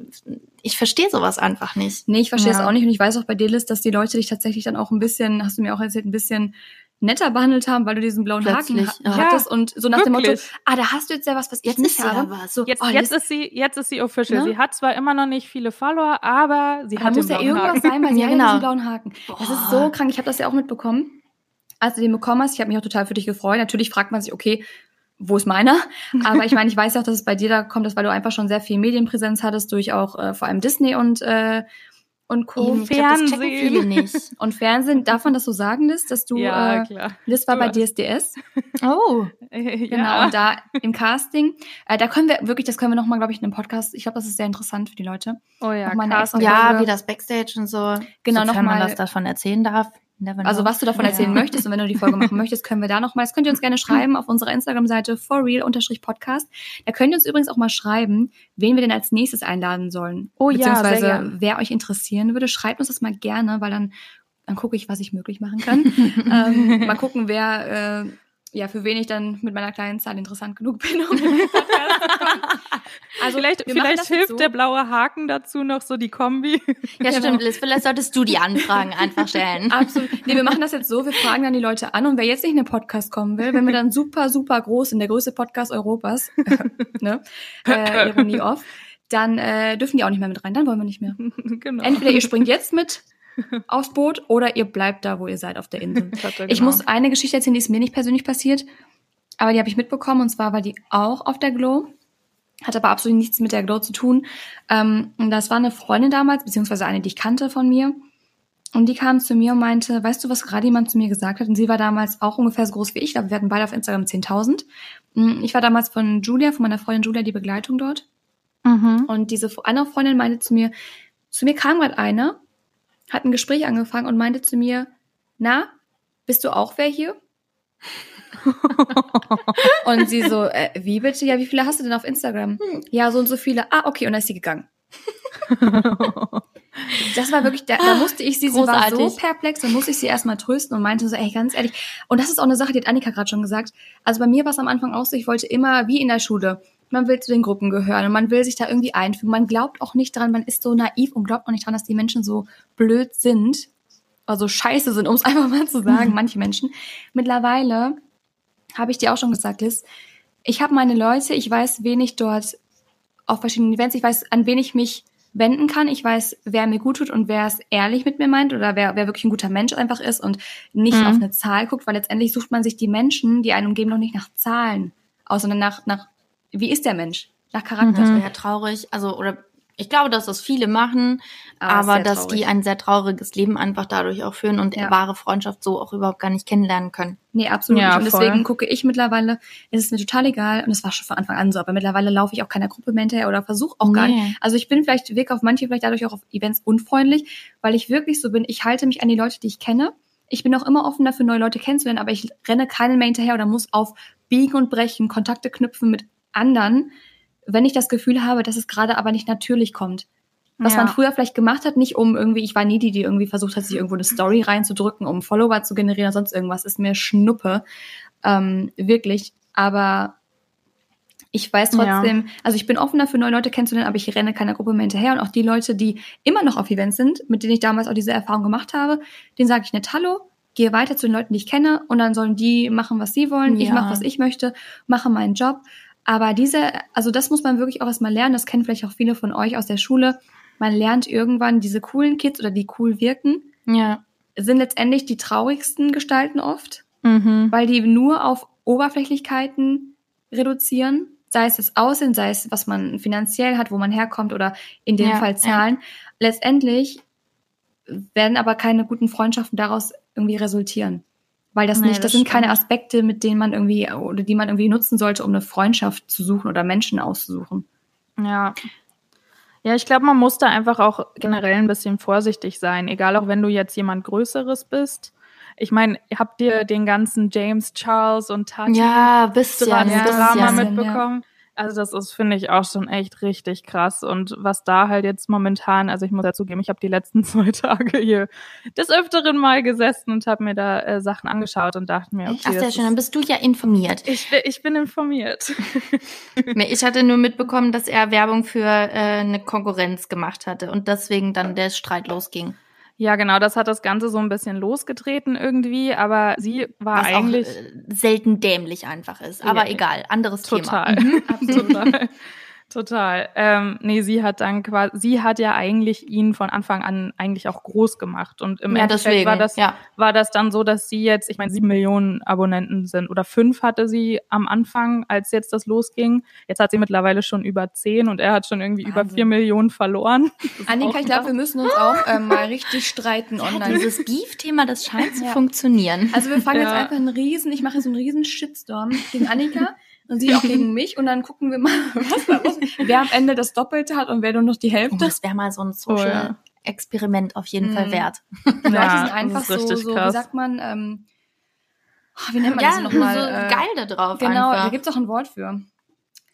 ich verstehe sowas einfach nicht. Nee, ich verstehe es ja. auch nicht und ich weiß auch bei dir, Liz, dass die Leute dich tatsächlich dann auch ein bisschen, hast du mir auch erzählt, ein bisschen netter behandelt haben, weil du diesen blauen Plötzlich. Haken ha ja, hattest und so nach Wirklich? dem Motto, ah, da hast du jetzt ja was, was ich jetzt nicht habe. So, jetzt, oh, jetzt, ist sie, jetzt ist sie official. Ne? Sie hat zwar immer noch nicht viele Follower, aber sie aber hat muss ja irgendwas Haken. sein, weil sie ja, genau. hat diesen blauen Haken. Boah. Das ist so krank. Ich habe das ja auch mitbekommen. Als du den bekommen hast, ich habe mich auch total für dich gefreut. Natürlich fragt man sich, okay, wo ist meiner? Aber ich meine, ich weiß auch, dass es bei dir da kommt, dass weil du einfach schon sehr viel Medienpräsenz hattest durch auch äh, vor allem Disney und äh, und Co. Eben, Fernsehen. Glaub, viele nicht. Und Fernsehen, darf man das so sagen, Liz, dass du, ja, äh, klar. Liz war du bei DSDS. Oh. genau, ja. und da im Casting, äh, da können wir wirklich, das können wir nochmal, glaube ich, in einem Podcast, ich glaube, das ist sehr interessant für die Leute. Oh ja, Ja, wie das Backstage und so. Genau, nochmal. man das davon erzählen darf. Also was du davon erzählen ja. möchtest und wenn du die Folge machen möchtest, können wir da nochmal, das könnt ihr uns gerne schreiben auf unserer Instagram-Seite forreal-podcast. Da könnt ihr uns übrigens auch mal schreiben, wen wir denn als nächstes einladen sollen. Oh Beziehungsweise, ja, wer euch interessieren würde, schreibt uns das mal gerne, weil dann, dann gucke ich, was ich möglich machen kann. ähm, mal gucken, wer, äh, ja, für wen ich dann mit meiner kleinen Zahl interessant genug bin, um in den Podcast zu kommen. Also vielleicht, vielleicht hilft so. der blaue Haken dazu noch so die Kombi. Ja, genau. stimmt, Liz. Vielleicht solltest du die Anfragen einfach stellen. Absolut. Nee, wir machen das jetzt so, wir fragen dann die Leute an und wer jetzt nicht in den Podcast kommen will, wenn wir dann super, super groß in der größte Podcast Europas, ne, äh, Ironie off, dann äh, dürfen die auch nicht mehr mit rein, dann wollen wir nicht mehr. genau. Entweder ihr springt jetzt mit aufs Boot oder ihr bleibt da, wo ihr seid, auf der Insel. Genau. Ich muss eine Geschichte erzählen, die ist mir nicht persönlich passiert, aber die habe ich mitbekommen und zwar war die auch auf der Glow. Hat aber absolut nichts mit der Glow zu tun. Ähm, das war eine Freundin damals, beziehungsweise eine, die ich kannte von mir. Und die kam zu mir und meinte, weißt du, was gerade jemand zu mir gesagt hat? Und sie war damals auch ungefähr so groß wie ich. Ich glaube, wir hatten beide auf Instagram 10.000. Mm, ich war damals von Julia, von meiner Freundin Julia, die Begleitung dort. Mhm. Und diese andere Freundin meinte zu mir, zu mir kam gerade eine, hat ein Gespräch angefangen und meinte zu mir, na, bist du auch wer hier? und sie so, äh, wie bitte? Ja, wie viele hast du denn auf Instagram? Hm. Ja, so und so viele. Ah, okay, und dann ist sie gegangen. Das war wirklich, da, da musste ich sie, sie war so perplex, da musste ich sie erstmal trösten und meinte so, ey, ganz ehrlich. Und das ist auch eine Sache, die hat Annika gerade schon gesagt. Also bei mir war es am Anfang auch so, ich wollte immer, wie in der Schule, man will zu den Gruppen gehören und man will sich da irgendwie einfügen. Man glaubt auch nicht dran, man ist so naiv und glaubt auch nicht dran, dass die Menschen so blöd sind, also scheiße sind, um es einfach mal zu sagen, manche Menschen. Mittlerweile habe ich dir auch schon gesagt, Liz, ich habe meine Leute, ich weiß, wen ich dort auf verschiedenen Events, ich weiß, an wen ich mich wenden kann. Ich weiß, wer mir gut tut und wer es ehrlich mit mir meint oder wer, wer wirklich ein guter Mensch einfach ist und nicht mhm. auf eine Zahl guckt, weil letztendlich sucht man sich die Menschen, die einen umgeben, noch nicht nach Zahlen aus, sondern nach, nach wie ist der Mensch? Nach Charakter. Das wäre ja traurig. Also, oder ich glaube, dass das viele machen, ah, aber dass traurig. die ein sehr trauriges Leben einfach dadurch auch führen und ja. wahre Freundschaft so auch überhaupt gar nicht kennenlernen können. Nee, absolut ja, nicht. Und deswegen voll. gucke ich mittlerweile, ist es mir total egal, und es war schon von Anfang an so, aber mittlerweile laufe ich auch keiner Gruppe mehr hinterher oder versuche auch nee. gar nicht. Also ich bin vielleicht, wirke auf manche vielleicht dadurch auch auf Events unfreundlich, weil ich wirklich so bin, ich halte mich an die Leute, die ich kenne. Ich bin auch immer offen dafür, neue Leute kennenzulernen, aber ich renne keinen mehr hinterher oder muss auf Biegen und Brechen Kontakte knüpfen mit anderen, wenn ich das Gefühl habe, dass es gerade aber nicht natürlich kommt. Was ja. man früher vielleicht gemacht hat, nicht um irgendwie, ich war nie die, die irgendwie versucht hat, sich irgendwo eine Story reinzudrücken, um Follower zu generieren oder sonst irgendwas, ist mir Schnuppe. Ähm, wirklich. Aber ich weiß trotzdem, ja. also ich bin offen dafür, neue Leute kennenzulernen, aber ich renne keiner Gruppe mehr hinterher. Und auch die Leute, die immer noch auf Events sind, mit denen ich damals auch diese Erfahrung gemacht habe, denen sage ich nicht Hallo, gehe weiter zu den Leuten, die ich kenne, und dann sollen die machen, was sie wollen. Ja. Ich mache, was ich möchte, mache meinen Job. Aber diese, also das muss man wirklich auch erstmal lernen. Das kennen vielleicht auch viele von euch aus der Schule. Man lernt irgendwann diese coolen Kids oder die cool wirken. Ja. Sind letztendlich die traurigsten Gestalten oft, mhm. weil die nur auf Oberflächlichkeiten reduzieren. Sei es das Aussehen, sei es, was man finanziell hat, wo man herkommt oder in dem ja, Fall Zahlen. Ja. Letztendlich werden aber keine guten Freundschaften daraus irgendwie resultieren. Weil das nee, nicht, das, das sind keine Aspekte, mit denen man irgendwie oder die man irgendwie nutzen sollte, um eine Freundschaft zu suchen oder Menschen auszusuchen. Ja. Ja, ich glaube, man muss da einfach auch generell ein bisschen vorsichtig sein, egal auch wenn du jetzt jemand Größeres bist. Ich meine, habt ihr den ganzen James Charles und Tati ja, bisschen, Drama ja, mitbekommen? Ja. Also das ist, finde ich, auch schon echt richtig krass. Und was da halt jetzt momentan, also ich muss ja zugeben, ich habe die letzten zwei Tage hier des Öfteren mal gesessen und habe mir da äh, Sachen angeschaut und dachte mir, okay. Ach, sehr schön, dann bist du ja informiert. Ich, ich bin informiert. ich hatte nur mitbekommen, dass er Werbung für äh, eine Konkurrenz gemacht hatte und deswegen dann der Streit losging. Ja, genau, das hat das Ganze so ein bisschen losgetreten irgendwie, aber sie war Was eigentlich auch, äh, selten dämlich einfach ist. Aber ja, egal, anderes total. Thema. Mhm. Total. Total. Ähm, nee, sie hat dann quasi, sie hat ja eigentlich ihn von Anfang an eigentlich auch groß gemacht. Und im ja, Endeffekt deswegen, war das, ja. war das dann so, dass sie jetzt, ich meine, sieben Millionen Abonnenten sind oder fünf hatte sie am Anfang, als jetzt das losging. Jetzt hat sie mittlerweile schon über zehn und er hat schon irgendwie Wahnsinn. über vier Millionen verloren. Annika, ich glaube, wir müssen uns auch ähm, mal richtig streiten ja, online. Dieses Beef-Thema, das scheint zu funktionieren. Also wir fangen jetzt einfach einen riesen, ich mache so einen riesen Shitstorm gegen Annika und sie auch gegen mich und dann gucken wir mal, was da los wer am Ende das Doppelte hat und wer nur noch die Hälfte. Oh, das wäre mal so ein Social oh, ja. Experiment auf jeden mhm. Fall wert. Die Leute ja, sind einfach so, so wie sagt man, ähm, oh, wie nennt man ja, das nochmal? so äh, geil da drauf Genau, einfach. da gibt's auch ein Wort für.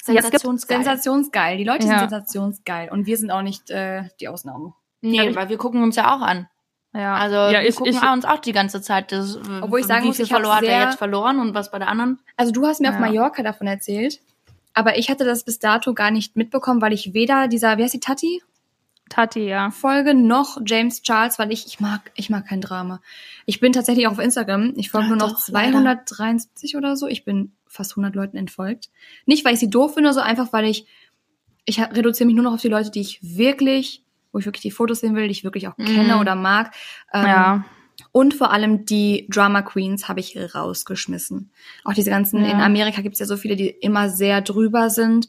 Sensationsgeil. Sensationsgeil. Die Leute ja. sind sensationsgeil und wir sind auch nicht äh, die Ausnahme. Nee, weil wir gucken uns ja auch an. Ja. Also ja, wir ich, gucken ich, uns auch die ganze Zeit, das, obwohl ich sagen wie viel muss, verloren hat er jetzt verloren und was bei der anderen. Also du hast mir ja. auf Mallorca davon erzählt, aber ich hatte das bis dato gar nicht mitbekommen, weil ich weder dieser, wie heißt die Tati? Tati, ja. Folge noch James Charles, weil ich, ich mag, ich mag kein Drama. Ich bin tatsächlich auch auf Instagram. Ich folge ja, nur noch doch, 273 leider. oder so. Ich bin fast 100 Leuten entfolgt. Nicht, weil ich sie doof finde, so einfach, weil ich, ich reduziere mich nur noch auf die Leute, die ich wirklich wo ich wirklich die Fotos sehen will, die ich wirklich auch kenne Mhm. oder mag. Ähm, Ja. Und vor allem die Drama Queens habe ich rausgeschmissen. Auch diese ganzen, Ja. in Amerika gibt es ja so viele, die immer sehr drüber sind.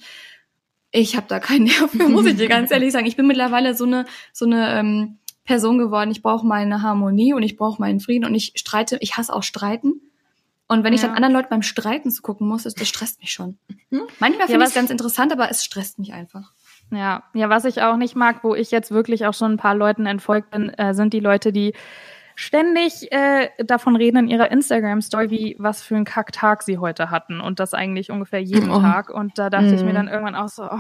Ich habe da keinen Nerv für, muss ich dir ganz ehrlich sagen. Ich bin mittlerweile so eine, so eine ähm, Person geworden. Ich brauche meine Harmonie und ich brauche meinen Frieden und ich streite, ich hasse auch Streiten. Und wenn ich Ja. dann anderen Leuten beim Streiten zugucken muss, das, das stresst mich schon. Mhm. Manchmal Ja, finde ich was- es ganz interessant, aber es stresst mich einfach. Ja, ja, was ich auch nicht mag, wo ich jetzt wirklich auch schon ein paar Leuten entfolgt bin, äh, sind die Leute, die ständig äh, davon reden in ihrer Instagram-Story, wie was für einen Kacktag sie heute hatten und das eigentlich ungefähr jeden Oh. Tag. Und da dachte ich mir Mhm. dann irgendwann auch so, oh,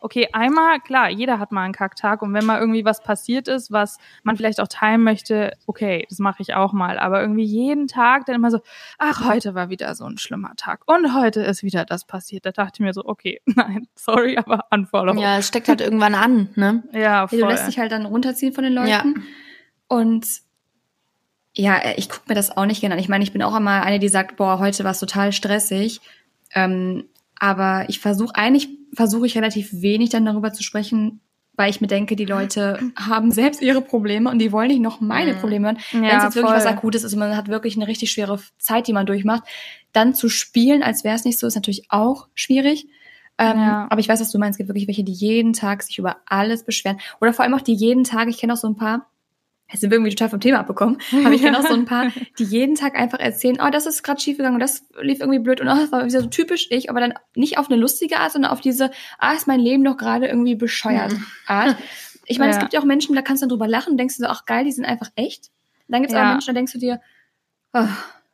okay, einmal, klar, jeder hat mal einen Kacktag und wenn mal irgendwie was passiert ist, was man vielleicht auch teilen möchte, okay, das mache ich auch mal. Aber irgendwie jeden Tag dann immer so, ach, heute war wieder so ein schlimmer Tag und heute ist wieder das passiert. Da dachte ich mir so, okay, nein, sorry, aber Unfollow. Ja, es steckt halt irgendwann an, ne? Ja, voll. du lässt dich halt dann runterziehen von den Leuten. Ja. Und ja, äh, ich gucke mir das auch nicht gerne an. Ich meine, ich bin auch immer eine, die sagt, boah, heute war es total stressig. Ähm, aber ich versuche, eigentlich versuche ich relativ wenig dann darüber zu sprechen, weil ich mir denke, die Leute haben selbst ihre Probleme und die wollen nicht noch meine Mhm. Probleme hören. Ja, Wenn es jetzt wirklich was voll. Akutes ist und man hat wirklich eine richtig schwere Zeit, die man durchmacht, dann zu spielen, als wäre es nicht so, ist natürlich auch schwierig. Ähm, Ja. Aber ich weiß, was du meinst. Es gibt wirklich welche, die jeden Tag sich über alles beschweren. Oder vor allem auch die jeden Tag, ich kenne auch so ein paar, jetzt sind wir irgendwie total vom Thema abbekommen, aber ich auch so ein paar, die jeden Tag einfach erzählen, oh, das ist gerade schiefgegangen und das lief irgendwie blöd und oh, das war wieder so typisch ich, aber dann nicht auf eine lustige Art, sondern auf diese, ah, ist mein Leben doch gerade irgendwie bescheuert Art. Ich meine, es Ja. gibt ja auch Menschen, da kannst du dann drüber lachen und denkst du so, ach geil, die sind einfach echt. Dann gibt es Ja. auch Menschen, da denkst du dir, oh,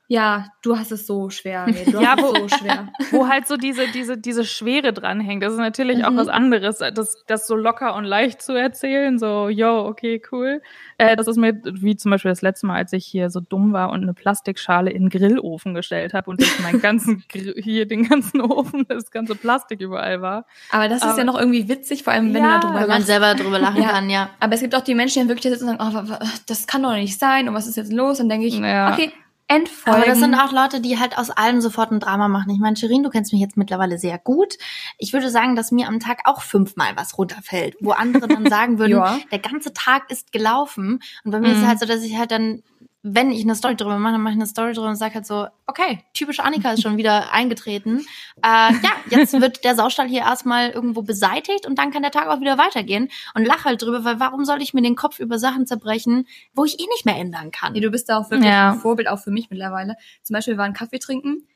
ja, du hast es so schwer, nee, du Ja, hast wo- so schwer. wo halt so diese, diese, diese Schwere dranhängt. Das ist natürlich auch Mhm. was anderes, das, das so locker und leicht zu erzählen, so, yo, okay, cool. Äh, das ist mir, wie zum Beispiel das letzte Mal, als ich hier so dumm war und eine Plastikschale in den Grillofen gestellt habe und ich meinen ganzen, Grill- hier den ganzen Ofen, das ganze Plastik überall war. Aber das ist Aber- ja noch irgendwie witzig, vor allem wenn Ja, du darüber Wenn man selber drüber lachen Ja. kann, ja. Aber es gibt auch die Menschen, die wirklich da sitzen und sagen, oh, das kann doch nicht sein und was ist jetzt los? Und denke ich, Ja. okay, entfolgen. Aber das sind auch Leute, die halt aus allem sofort ein Drama machen. Ich meine, Shirin, du kennst mich jetzt mittlerweile sehr gut. Ich würde sagen, dass mir am Tag auch fünfmal was runterfällt, wo andere dann sagen würden, Ja. der ganze Tag ist gelaufen. Und bei mir ist Mhm. es halt so, dass ich halt dann, wenn ich eine Story drüber mache, dann mache ich eine Story drüber und sage halt so, okay, typisch Annika ist schon wieder eingetreten. Äh, ja, jetzt wird der Saustall hier erstmal irgendwo beseitigt und dann kann der Tag auch wieder weitergehen. Und lach halt drüber, weil warum soll ich mir den Kopf über Sachen zerbrechen, wo ich eh nicht mehr ändern kann? Nee, du bist da auch wirklich Ja. ein Vorbild auch für mich mittlerweile. Zum Beispiel, wir waren Kaffee trinken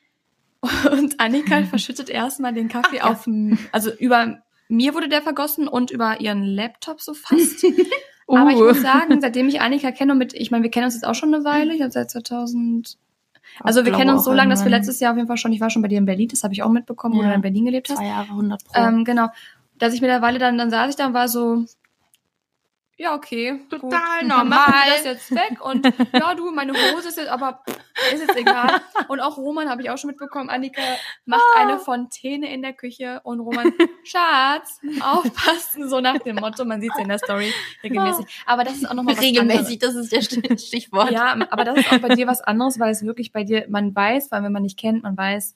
und Annika verschüttet erstmal den Kaffee Ach ja. auf, m- also über mir wurde der vergossen und über ihren Laptop so fast. Uh. Aber ich muss sagen, seitdem ich Annika kenne und mit, ich meine, wir kennen uns jetzt auch schon eine Weile, ich glaube seit 2000. Also wir kennen uns so lange, dass wir letztes Jahr auf jeden Fall schon, ich war schon bei dir in Berlin, das habe ich auch mitbekommen, wo Ja. du in Berlin gelebt hast. Zwei Jahre, 100 Pro. Ähm, genau. Dass ich mittlerweile dann, dann saß ich da und war so, ja, okay. Total gut, normal. Machen wir das jetzt weg und ja, du, meine Hose ist jetzt aber, ist jetzt egal. Und auch Roman habe ich auch schon mitbekommen. Annika macht Ah. eine Fontäne in der Küche und Roman, Schatz, aufpassen, so nach dem Motto. Man sieht es in der Story regelmäßig. Aber das ist auch nochmal was Regelmäßig, das ist der Stich- Stichwort. ja, aber das ist auch bei dir was anderes, weil es wirklich bei dir, man weiß, weil wenn man dich kennt, man weiß,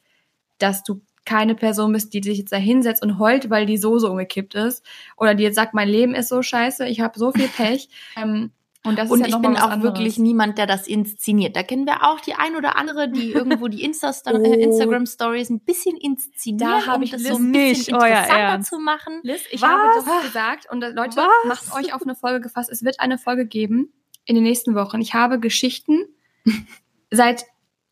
dass du keine Person bist, die sich jetzt da hinsetzt und heult, weil die Soße umgekippt ist. Oder die jetzt sagt, mein Leben ist so scheiße, ich habe so viel Pech. Ähm, und das Und ist ja ich bin auch anderes. wirklich niemand, der das inszeniert. Da kennen wir auch die ein oder andere, die irgendwo die Insta Oh. äh, Instagram Stories ein bisschen inszenieren, Da um ich das Liz so ein nicht bisschen euer interessanter Ernst. zu machen. Liz, ich Was? habe das gesagt und äh, Leute, Was? macht euch auf eine Folge gefasst. Es wird eine Folge geben in den nächsten Wochen. Ich habe Geschichten seit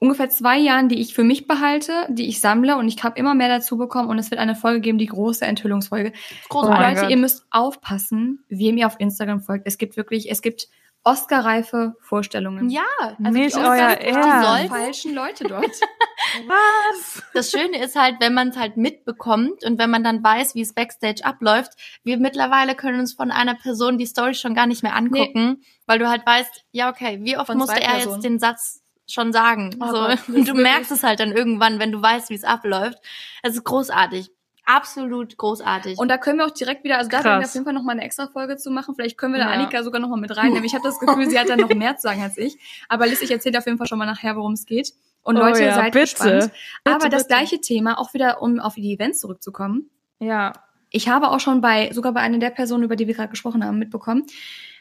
ungefähr zwei Jahren, die ich für mich behalte, die ich sammle und ich habe immer mehr dazu bekommen und es wird eine Folge geben, die große Enthüllungsfolge. Oh Und mein Leute, Gott. ihr müsst aufpassen, wem ihr auf Instagram folgt. Es gibt wirklich, es gibt Oscar-reife Vorstellungen. Ja, also Nicht die euer die falschen Leute dort. Was? das Schöne ist halt, wenn man es halt mitbekommt und wenn man dann weiß, wie es Backstage abläuft. Wir mittlerweile können uns von einer Person die Story schon gar nicht mehr angucken, weil du halt weißt, ja okay, wie oft Von musste er Personen. jetzt den Satz schon sagen? Oh so. Gott, und du merkst es halt dann irgendwann, wenn du weißt, wie es abläuft. Es ist großartig. Absolut großartig. Und da können wir auch direkt wieder, also da Krass. werden wir auf jeden Fall noch mal eine extra Folge zu machen. Vielleicht können wir da Ja. Annika sogar noch mal mit reinnehmen. Ich habe das Gefühl, sie hat dann noch mehr zu sagen als ich. Aber Liz, ich erzähle auf jeden Fall schon mal nachher, worum es geht. Und Oh Leute, ja, seid bitte. gespannt. Bitte, Aber das bitte. gleiche Thema, auch wieder, um auf die Events zurückzukommen. Ja. Ich habe auch schon bei, sogar bei einer der Personen, über die wir gerade gesprochen haben, mitbekommen,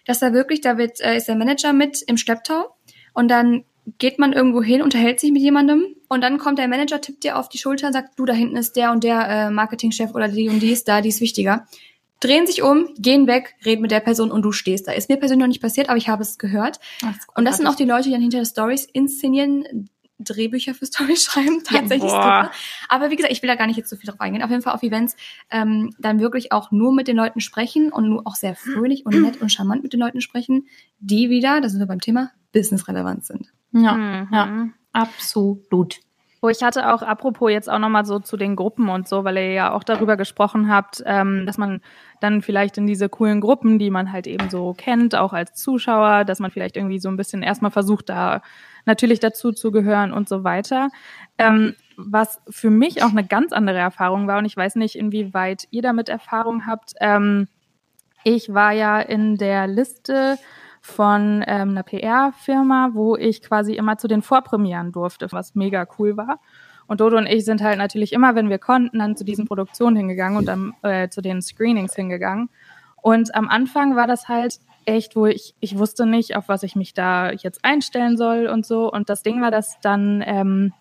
dass da wirklich, da wird, äh, ist der Manager mit im Schlepptau und dann geht man irgendwo hin, unterhält sich mit jemandem und dann kommt der Manager, tippt dir auf die Schulter und sagt, du, da hinten ist der und der äh, Marketingchef oder die und die ist da, die ist wichtiger. Drehen sich um, gehen weg, reden mit der Person und du stehst da. Ist mir persönlich noch nicht passiert, aber ich habe es gehört. und das sind auch die Leute, die dann hinter Stories inszenieren, Drehbücher für Storys schreiben, tatsächlich. Ja, aber wie gesagt, ich will da gar nicht jetzt so viel drauf eingehen. Auf jeden Fall auf Events ähm, dann wirklich auch nur mit den Leuten sprechen und nur auch sehr fröhlich und nett und charmant mit den Leuten sprechen, die wieder, das sind wir beim Thema, businessrelevant sind. Ja, mhm. ja, absolut. Wo ich hatte auch, apropos jetzt auch nochmal so zu den Gruppen und so, weil ihr ja auch darüber gesprochen habt, ähm, dass man dann vielleicht in diese coolen Gruppen, die man halt eben so kennt, auch als Zuschauer, dass man vielleicht irgendwie so ein bisschen erstmal versucht, da natürlich dazu zu gehören und so weiter. Ähm, was für mich auch eine ganz andere Erfahrung war, und ich weiß nicht, inwieweit ihr damit Erfahrung habt. Ähm, ich war ja in der Liste von ähm, einer PR-Firma, wo ich quasi immer zu den Vorpremieren durfte, was mega cool war. Und Dodo und ich sind halt natürlich immer, wenn wir konnten, dann zu diesen Produktionen hingegangen und dann äh, zu den Screenings hingegangen. Und am Anfang war das halt echt, wo ich, ich wusste nicht, auf was ich mich da jetzt einstellen soll und so. Und das Ding war, dass dann ähm,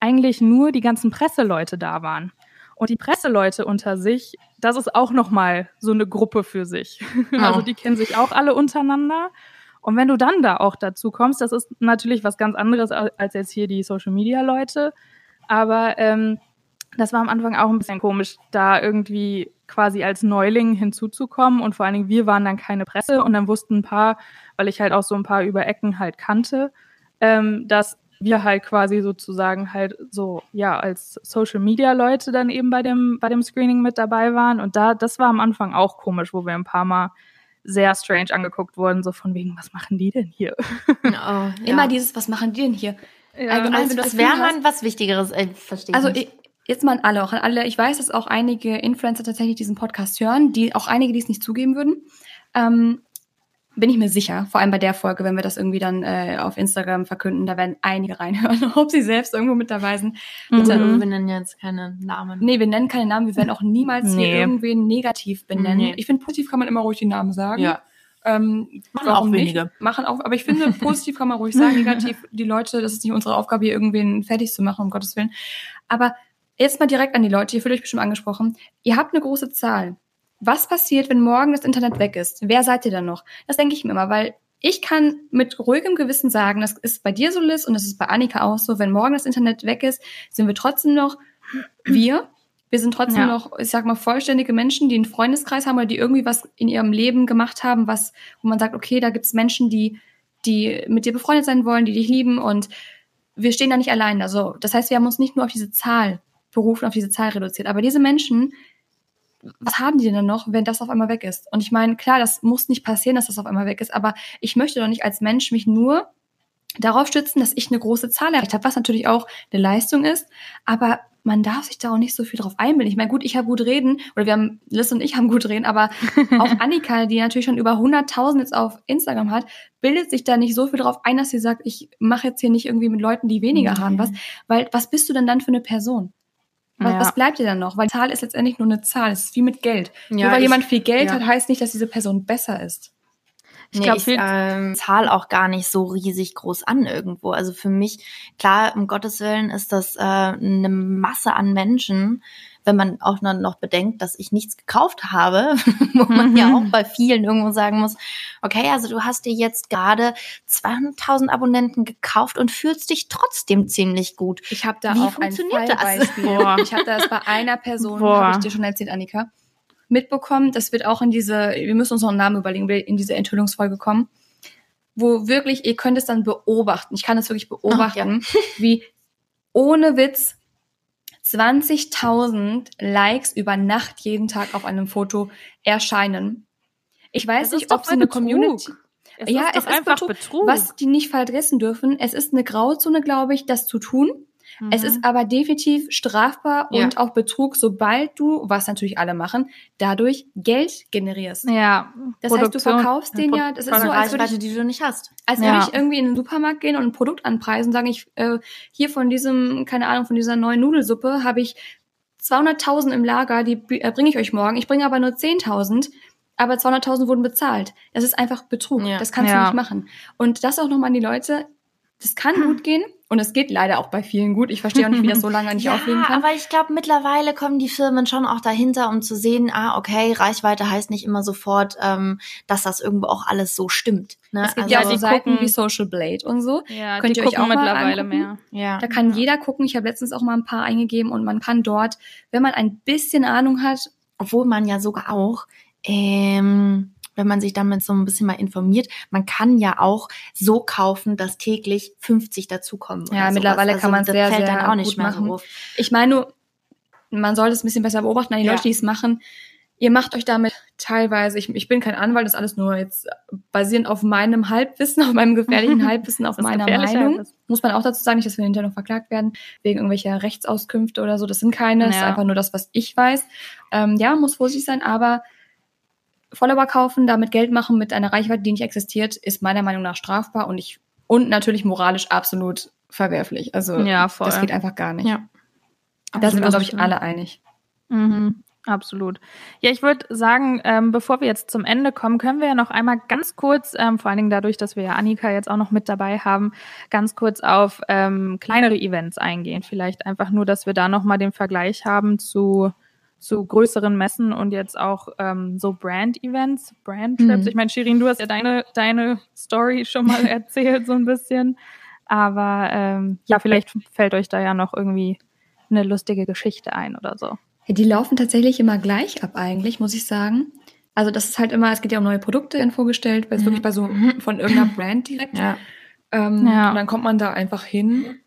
eigentlich nur die ganzen Presseleute da waren. Und die Presseleute unter sich, das ist auch nochmal so eine Gruppe für sich. Oh. Also die kennen sich auch alle untereinander. Und wenn du dann da auch dazu kommst, das ist natürlich was ganz anderes als jetzt hier die Social Media Leute. Aber ähm, das war am Anfang auch ein bisschen komisch, da irgendwie quasi als Neuling hinzuzukommen. Und vor allen Dingen, wir waren dann keine Presse und dann wussten ein paar, weil ich halt auch so ein paar über Ecken halt kannte, ähm, dass wir halt quasi sozusagen halt so, ja, als Social Media Leute dann eben bei dem, bei dem Screening mit dabei waren. Und da, das war am Anfang auch komisch, wo wir ein paar Mal sehr strange angeguckt wurden, so von wegen, was machen die denn hier? Oh, ja. Immer dieses, was machen die denn hier? Ja. Allgemein, also, das wäre mal was Wichtigeres, äh, verstehe Also, ich, jetzt mal an alle, auch an alle. Ich weiß, dass auch einige Influencer tatsächlich diesen Podcast hören, die auch einige, die es nicht zugeben würden. Ähm, bin ich mir sicher, vor allem bei der Folge, wenn wir das irgendwie dann äh, auf Instagram verkünden, da werden einige reinhören, ob sie selbst irgendwo mit dabei sind. Bitte, mhm. Wir nennen jetzt keine Namen. Nee, wir nennen keine Namen, wir werden auch niemals nee. hier irgendwen negativ benennen. Nee. Ich finde, positiv kann man immer ruhig die Namen sagen. Ja. Ähm, machen auch wenige. Nicht? Machen auch, aber ich finde, positiv kann man ruhig sagen, negativ die Leute, das ist nicht unsere Aufgabe, hier irgendwen fertig zu machen, um Gottes Willen. Aber jetzt mal direkt an die Leute, ihr fühlt euch bestimmt angesprochen. Ihr habt eine große Zahl was passiert, wenn morgen das Internet weg ist? Wer seid ihr dann noch? Das denke ich mir immer, weil ich kann mit ruhigem Gewissen sagen, das ist bei dir so, Liz, und das ist bei Annika auch so, wenn morgen das Internet weg ist, sind wir trotzdem noch wir. Wir sind trotzdem ja. noch, ich sag mal, vollständige Menschen, die einen Freundeskreis haben oder die irgendwie was in ihrem Leben gemacht haben, was, wo man sagt, okay, da gibt's Menschen, die, die mit dir befreundet sein wollen, die dich lieben und wir stehen da nicht allein. Also, das heißt, wir haben uns nicht nur auf diese Zahl berufen, auf diese Zahl reduziert. Aber diese Menschen, was haben die denn noch, wenn das auf einmal weg ist? Und ich meine, klar, das muss nicht passieren, dass das auf einmal weg ist, aber ich möchte doch nicht als Mensch mich nur darauf stützen, dass ich eine große Zahl erreicht habe, was natürlich auch eine Leistung ist, aber man darf sich da auch nicht so viel drauf einbilden. Ich meine, gut, ich habe gut reden, oder wir haben, Liz und ich haben gut reden, aber auch Annika, die natürlich schon über 100.000 jetzt auf Instagram hat, bildet sich da nicht so viel drauf ein, dass sie sagt, ich mache jetzt hier nicht irgendwie mit Leuten, die weniger haben, was, weil was bist du denn dann für eine Person? Was, ja. was bleibt dir dann noch? Weil Zahl ist letztendlich nur eine Zahl. Es ist wie mit Geld. Ja, nur weil ich, jemand viel Geld ja. hat, heißt nicht, dass diese Person besser ist. Ich nee, glaube, ich ähm, zahl auch gar nicht so riesig groß an irgendwo. Also für mich, klar, um Gottes Willen ist das äh, eine Masse an Menschen, wenn man auch noch bedenkt, dass ich nichts gekauft habe, wo man ja auch bei vielen irgendwo sagen muss, okay, also du hast dir jetzt gerade 200.000 Abonnenten gekauft und fühlst dich trotzdem ziemlich gut. Ich habe da Wie auch ein Fallbeispiel. Boah. Ich habe das bei einer Person, habe ich dir schon erzählt, Annika, mitbekommen. Das wird auch in diese, wir müssen uns noch einen Namen überlegen, in diese Enthüllungsfolge kommen wo wirklich, ihr könnt es dann beobachten. Ich kann es wirklich beobachten, Ach, ja. wie ohne Witz 20.000 Likes über Nacht jeden Tag auf einem Foto erscheinen. Ich weiß das nicht, ob sie eine Betrug. Community. Es ja, ist es ist einfach Betrug, Betrug. Was die nicht vergessen dürfen, es ist eine Grauzone, glaube ich, das zu tun. Mhm. Es ist mhm. aber definitiv strafbar ja. und auch Betrug, sobald du, was natürlich alle machen, dadurch Geld generierst. Ja. Das Produktion, heißt, du verkaufst den ja, das ist so, als würde ich, die du nicht hast. Als ja. würde ich irgendwie in den Supermarkt gehen und ein Produkt anpreisen und sagen, ich, äh, hier von diesem, keine Ahnung, von dieser neuen Nudelsuppe habe ich 200.000 im Lager, die äh, bringe ich euch morgen. Ich bringe aber nur 10.000, aber 200.000 wurden bezahlt. Das ist einfach Betrug. Ja. Das kannst ja. du nicht machen. Und das auch nochmal an die Leute. Das kann gut gehen und es geht leider auch bei vielen gut. Ich verstehe auch nicht, wie das so lange nicht ja, auflegen kann. Aber ich glaube, mittlerweile kommen die Firmen schon auch dahinter, um zu sehen, ah, okay, Reichweite heißt nicht immer sofort, ähm, dass das irgendwo auch alles so stimmt. Ne? Es gibt also, ja so Seiten gucken, wie Social Blade und so. Ja, Könnt ihr euch auch mittlerweile mehr. Ja. Da kann ja. jeder gucken. Ich habe letztens auch mal ein paar eingegeben und man kann dort, wenn man ein bisschen Ahnung hat, obwohl man ja sogar auch ähm, wenn man sich damit so ein bisschen mal informiert, man kann ja auch so kaufen, dass täglich 50 dazukommen. Ja, mittlerweile also kann man es sehr, fällt sehr dann auch nicht mehr machen. So ich meine nur, man sollte es ein bisschen besser beobachten, die ja. Leute, die es machen. Ihr macht euch damit teilweise, ich, ich bin kein Anwalt, das ist alles nur jetzt basierend auf meinem Halbwissen, auf meinem gefährlichen Halbwissen, auf meiner Meinung. Halbwissen. Muss man auch dazu sagen, nicht, dass wir hinterher noch verklagt werden, wegen irgendwelcher Rechtsauskünfte oder so. Das sind keine, ja. das ist einfach nur das, was ich weiß. Ähm, ja, muss vorsichtig sein, aber Follower kaufen, damit Geld machen mit einer Reichweite, die nicht existiert, ist meiner Meinung nach strafbar und ich und natürlich moralisch absolut verwerflich. Also ja, das geht einfach gar nicht. Ja. Da sind wir, glaube ich, alle einig. Mhm. Absolut. Ja, ich würde sagen, ähm, bevor wir jetzt zum Ende kommen, können wir ja noch einmal ganz kurz, ähm, vor allen Dingen dadurch, dass wir ja Annika jetzt auch noch mit dabei haben, ganz kurz auf ähm, kleinere Events eingehen. Vielleicht einfach nur, dass wir da nochmal den Vergleich haben zu zu größeren Messen und jetzt auch ähm, so Brand-Events, Brand-Trips. Mhm. Ich meine, Shirin, du hast ja deine, deine Story schon mal erzählt, so ein bisschen. Aber ähm, ja, vielleicht fällt euch da ja noch irgendwie eine lustige Geschichte ein oder so. Die laufen tatsächlich immer gleich ab eigentlich, muss ich sagen. Also das ist halt immer, es geht ja um neue Produkte werden vorgestellt, weil es mhm. wirklich bei so von irgendeiner Brand direkt. Ja. Ähm, ja. Und dann kommt man da einfach hin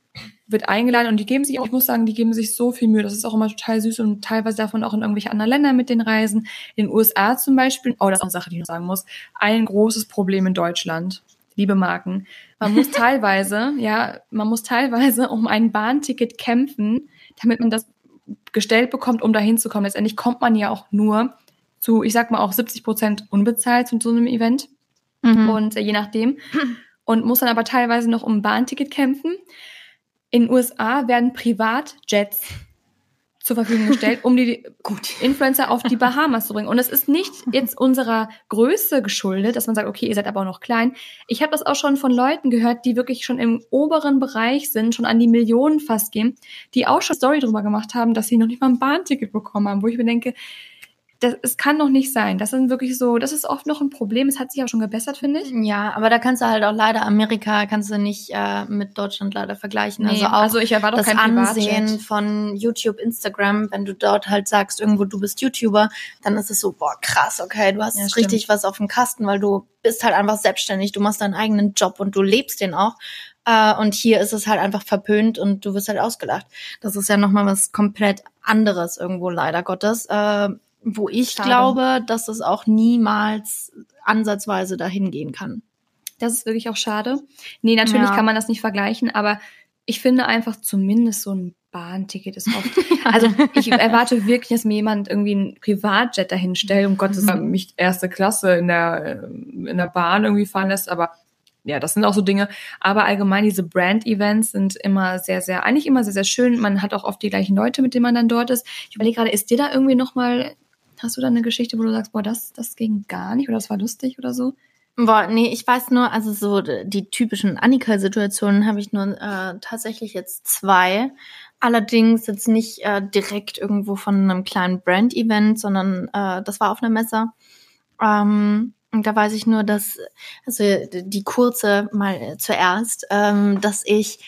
wird eingeladen und die geben sich auch, ich muss sagen, die geben sich so viel Mühe. Das ist auch immer total süß und teilweise davon auch in irgendwelche anderen Länder mit den Reisen. In den USA zum Beispiel, oh, das ist eine Sache, die ich noch sagen muss, ein großes Problem in Deutschland. Liebe Marken. Man muss teilweise, ja, man muss teilweise um ein Bahnticket kämpfen, damit man das gestellt bekommt, um dahin zu kommen. Letztendlich kommt man ja auch nur zu, ich sag mal auch 70 Prozent unbezahlt zu so einem Event. Mhm. Und äh, je nachdem. Und muss dann aber teilweise noch um ein Bahnticket kämpfen. In den USA werden Privatjets zur Verfügung gestellt, um die Gut. Influencer auf die Bahamas zu bringen. Und es ist nicht jetzt unserer Größe geschuldet, dass man sagt, okay, ihr seid aber auch noch klein. Ich habe das auch schon von Leuten gehört, die wirklich schon im oberen Bereich sind, schon an die Millionen fast gehen, die auch schon Story drüber gemacht haben, dass sie noch nicht mal ein Bahnticket bekommen haben, wo ich mir denke, das, es kann doch nicht sein. Das sind wirklich so, das ist oft noch ein Problem. Es hat sich auch schon gebessert, finde ich. Ja, aber da kannst du halt auch leider Amerika kannst du nicht äh, mit Deutschland leider vergleichen. Nee, also auch also ich erwarte das Ansehen von YouTube, Instagram, wenn du dort halt sagst, irgendwo du bist YouTuber, dann ist es so, boah, krass, okay, du hast ja, richtig was auf dem Kasten, weil du bist halt einfach selbstständig, du machst deinen eigenen Job und du lebst den auch. Uh, und hier ist es halt einfach verpönt und du wirst halt ausgelacht. Das ist ja nochmal was komplett anderes irgendwo, leider Gottes. Uh, wo ich Schade. glaube, dass es auch niemals ansatzweise dahin gehen kann. Das ist wirklich auch schade. Nee, natürlich ja. kann man das nicht vergleichen, aber ich finde einfach zumindest so ein Bahnticket ist oft. Also ich erwarte wirklich, dass mir jemand irgendwie ein Privatjet dahin stellt, um Gottes Willen mich erste Klasse in der, in der Bahn irgendwie fahren lässt, aber ja, das sind auch so Dinge. Aber allgemein diese Brand-Events sind immer sehr, sehr, eigentlich immer sehr, sehr schön. Man hat auch oft die gleichen Leute, mit denen man dann dort ist. Ich überlege gerade, ist dir da irgendwie nochmal Hast du da eine Geschichte, wo du sagst, boah, das, das ging gar nicht oder das war lustig oder so? Boah, nee, ich weiß nur, also so die typischen Annika-Situationen habe ich nur äh, tatsächlich jetzt zwei. Allerdings jetzt nicht äh, direkt irgendwo von einem kleinen Brand-Event, sondern äh, das war auf einer Messe. Ähm, und da weiß ich nur, dass, also die kurze mal äh, zuerst, ähm, dass ich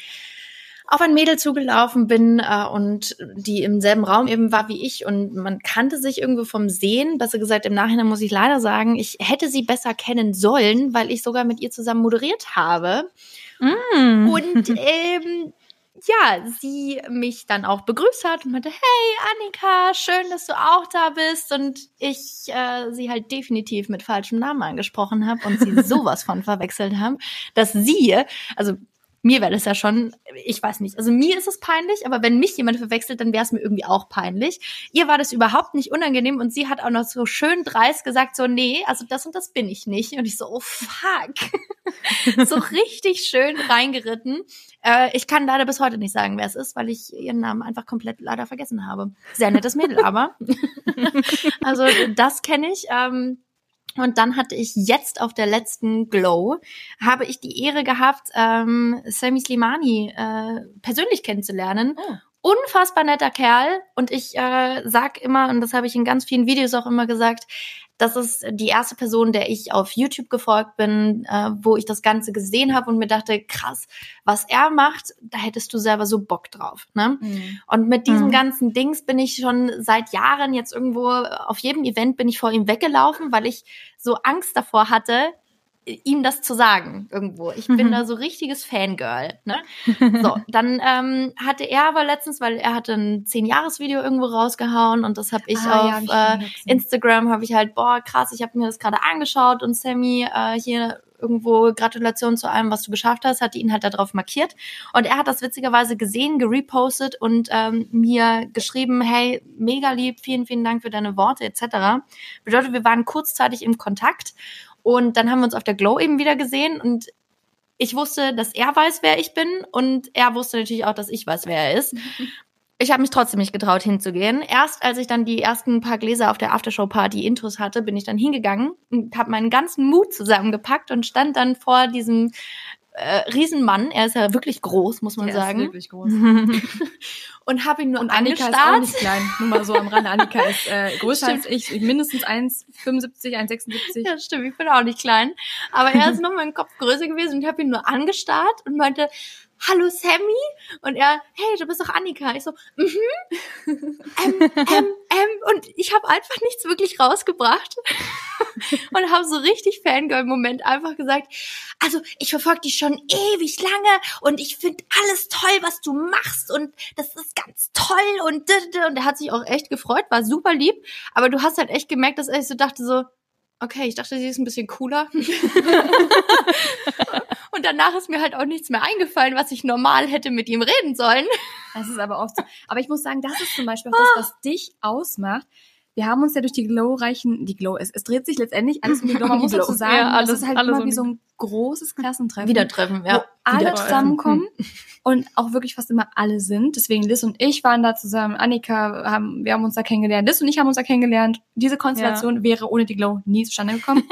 auf ein Mädel zugelaufen bin äh, und die im selben Raum eben war wie ich und man kannte sich irgendwo vom Sehen. Besser gesagt, im Nachhinein muss ich leider sagen, ich hätte sie besser kennen sollen, weil ich sogar mit ihr zusammen moderiert habe. Mm. Und ähm, ja, sie mich dann auch begrüßt hat und meinte, hey Annika, schön, dass du auch da bist. Und ich äh, sie halt definitiv mit falschem Namen angesprochen habe und sie sowas von verwechselt haben, dass sie, also mir wäre das ja schon, ich weiß nicht, also mir ist es peinlich, aber wenn mich jemand verwechselt, dann wäre es mir irgendwie auch peinlich. Ihr war das überhaupt nicht unangenehm und sie hat auch noch so schön dreist gesagt, so, nee, also das und das bin ich nicht. Und ich so, oh fuck. so richtig schön reingeritten. Äh, ich kann leider bis heute nicht sagen, wer es ist, weil ich ihren Namen einfach komplett leider vergessen habe. Sehr nettes Mädel, aber. also das kenne ich. Ähm, und dann hatte ich jetzt auf der letzten Glow, habe ich die Ehre gehabt, ähm, Sammy Slimani äh, persönlich kennenzulernen. Oh. Unfassbar netter Kerl. Und ich äh, sag immer, und das habe ich in ganz vielen Videos auch immer gesagt, das ist die erste Person, der ich auf YouTube gefolgt bin, äh, wo ich das Ganze gesehen habe und mir dachte, krass, was er macht, da hättest du selber so Bock drauf. Ne? Mhm. Und mit diesem mhm. ganzen Dings bin ich schon seit Jahren jetzt irgendwo, auf jedem Event bin ich vor ihm weggelaufen, weil ich so Angst davor hatte, ihm das zu sagen irgendwo. Ich bin mhm. da so richtiges Fangirl. Ne? So, dann ähm, hatte er aber letztens, weil er hatte ein zehn-Jahres-Video irgendwo rausgehauen und das habe ich ah, auf ja, ich äh, Instagram habe ich halt, boah, krass, ich habe mir das gerade angeschaut und Sammy äh, hier irgendwo Gratulation zu allem, was du geschafft hast, hatte ihn halt darauf markiert. Und er hat das witzigerweise gesehen, gerepostet und ähm, mir geschrieben, hey, mega lieb, vielen, vielen Dank für deine Worte etc. Bedeutet, wir waren kurzzeitig im Kontakt und dann haben wir uns auf der Glow eben wieder gesehen und ich wusste, dass er weiß, wer ich bin und er wusste natürlich auch, dass ich weiß, wer er ist. Ich habe mich trotzdem nicht getraut hinzugehen. Erst als ich dann die ersten paar Gläser auf der Aftershow-Party Intros hatte, bin ich dann hingegangen und habe meinen ganzen Mut zusammengepackt und stand dann vor diesem äh, Riesenmann. Er ist ja wirklich groß, muss man er sagen. Ist wirklich groß. und habe ihn nur und Annika angestarrt. ist auch nicht klein. Nur mal so am Rande. Annika ist äh, größer als ich, mindestens 1,75, 1,76. Ja, stimmt. Ich bin auch nicht klein. Aber er ist noch mal ein Kopf größer gewesen und ich habe ihn nur angestarrt und meinte, hallo Sammy? Und er, hey, du bist doch Annika. Ich so, mhm. ähm, ähm, ähm. Und ich habe einfach nichts wirklich rausgebracht. und habe so richtig Fangirl-Moment einfach gesagt, also ich verfolge dich schon ewig lange und ich finde alles toll, was du machst und das ist ganz toll und und er hat sich auch echt gefreut, war super lieb, aber du hast halt echt gemerkt, dass er so dachte so, okay, ich dachte, sie ist ein bisschen cooler. und danach ist mir halt auch nichts mehr eingefallen, was ich normal hätte mit ihm reden sollen. Das ist aber oft so. Aber ich muss sagen, das ist zum Beispiel auch das, was dich ausmacht. Wir haben uns ja durch die Glow-reichen, die Glow, es, es dreht sich letztendlich alles um die Glow, man muss dazu sagen, ja, alles, das ist halt immer wie so ein großes Klassentreffen. Wiedertreffen, ja. Wo alle zusammenkommen und auch wirklich fast immer alle sind. Deswegen Liz und ich waren da zusammen, Annika, haben, wir haben uns da kennengelernt, Liz und ich haben uns da kennengelernt. Diese Konstellation ja. wäre ohne die Glow nie zustande gekommen.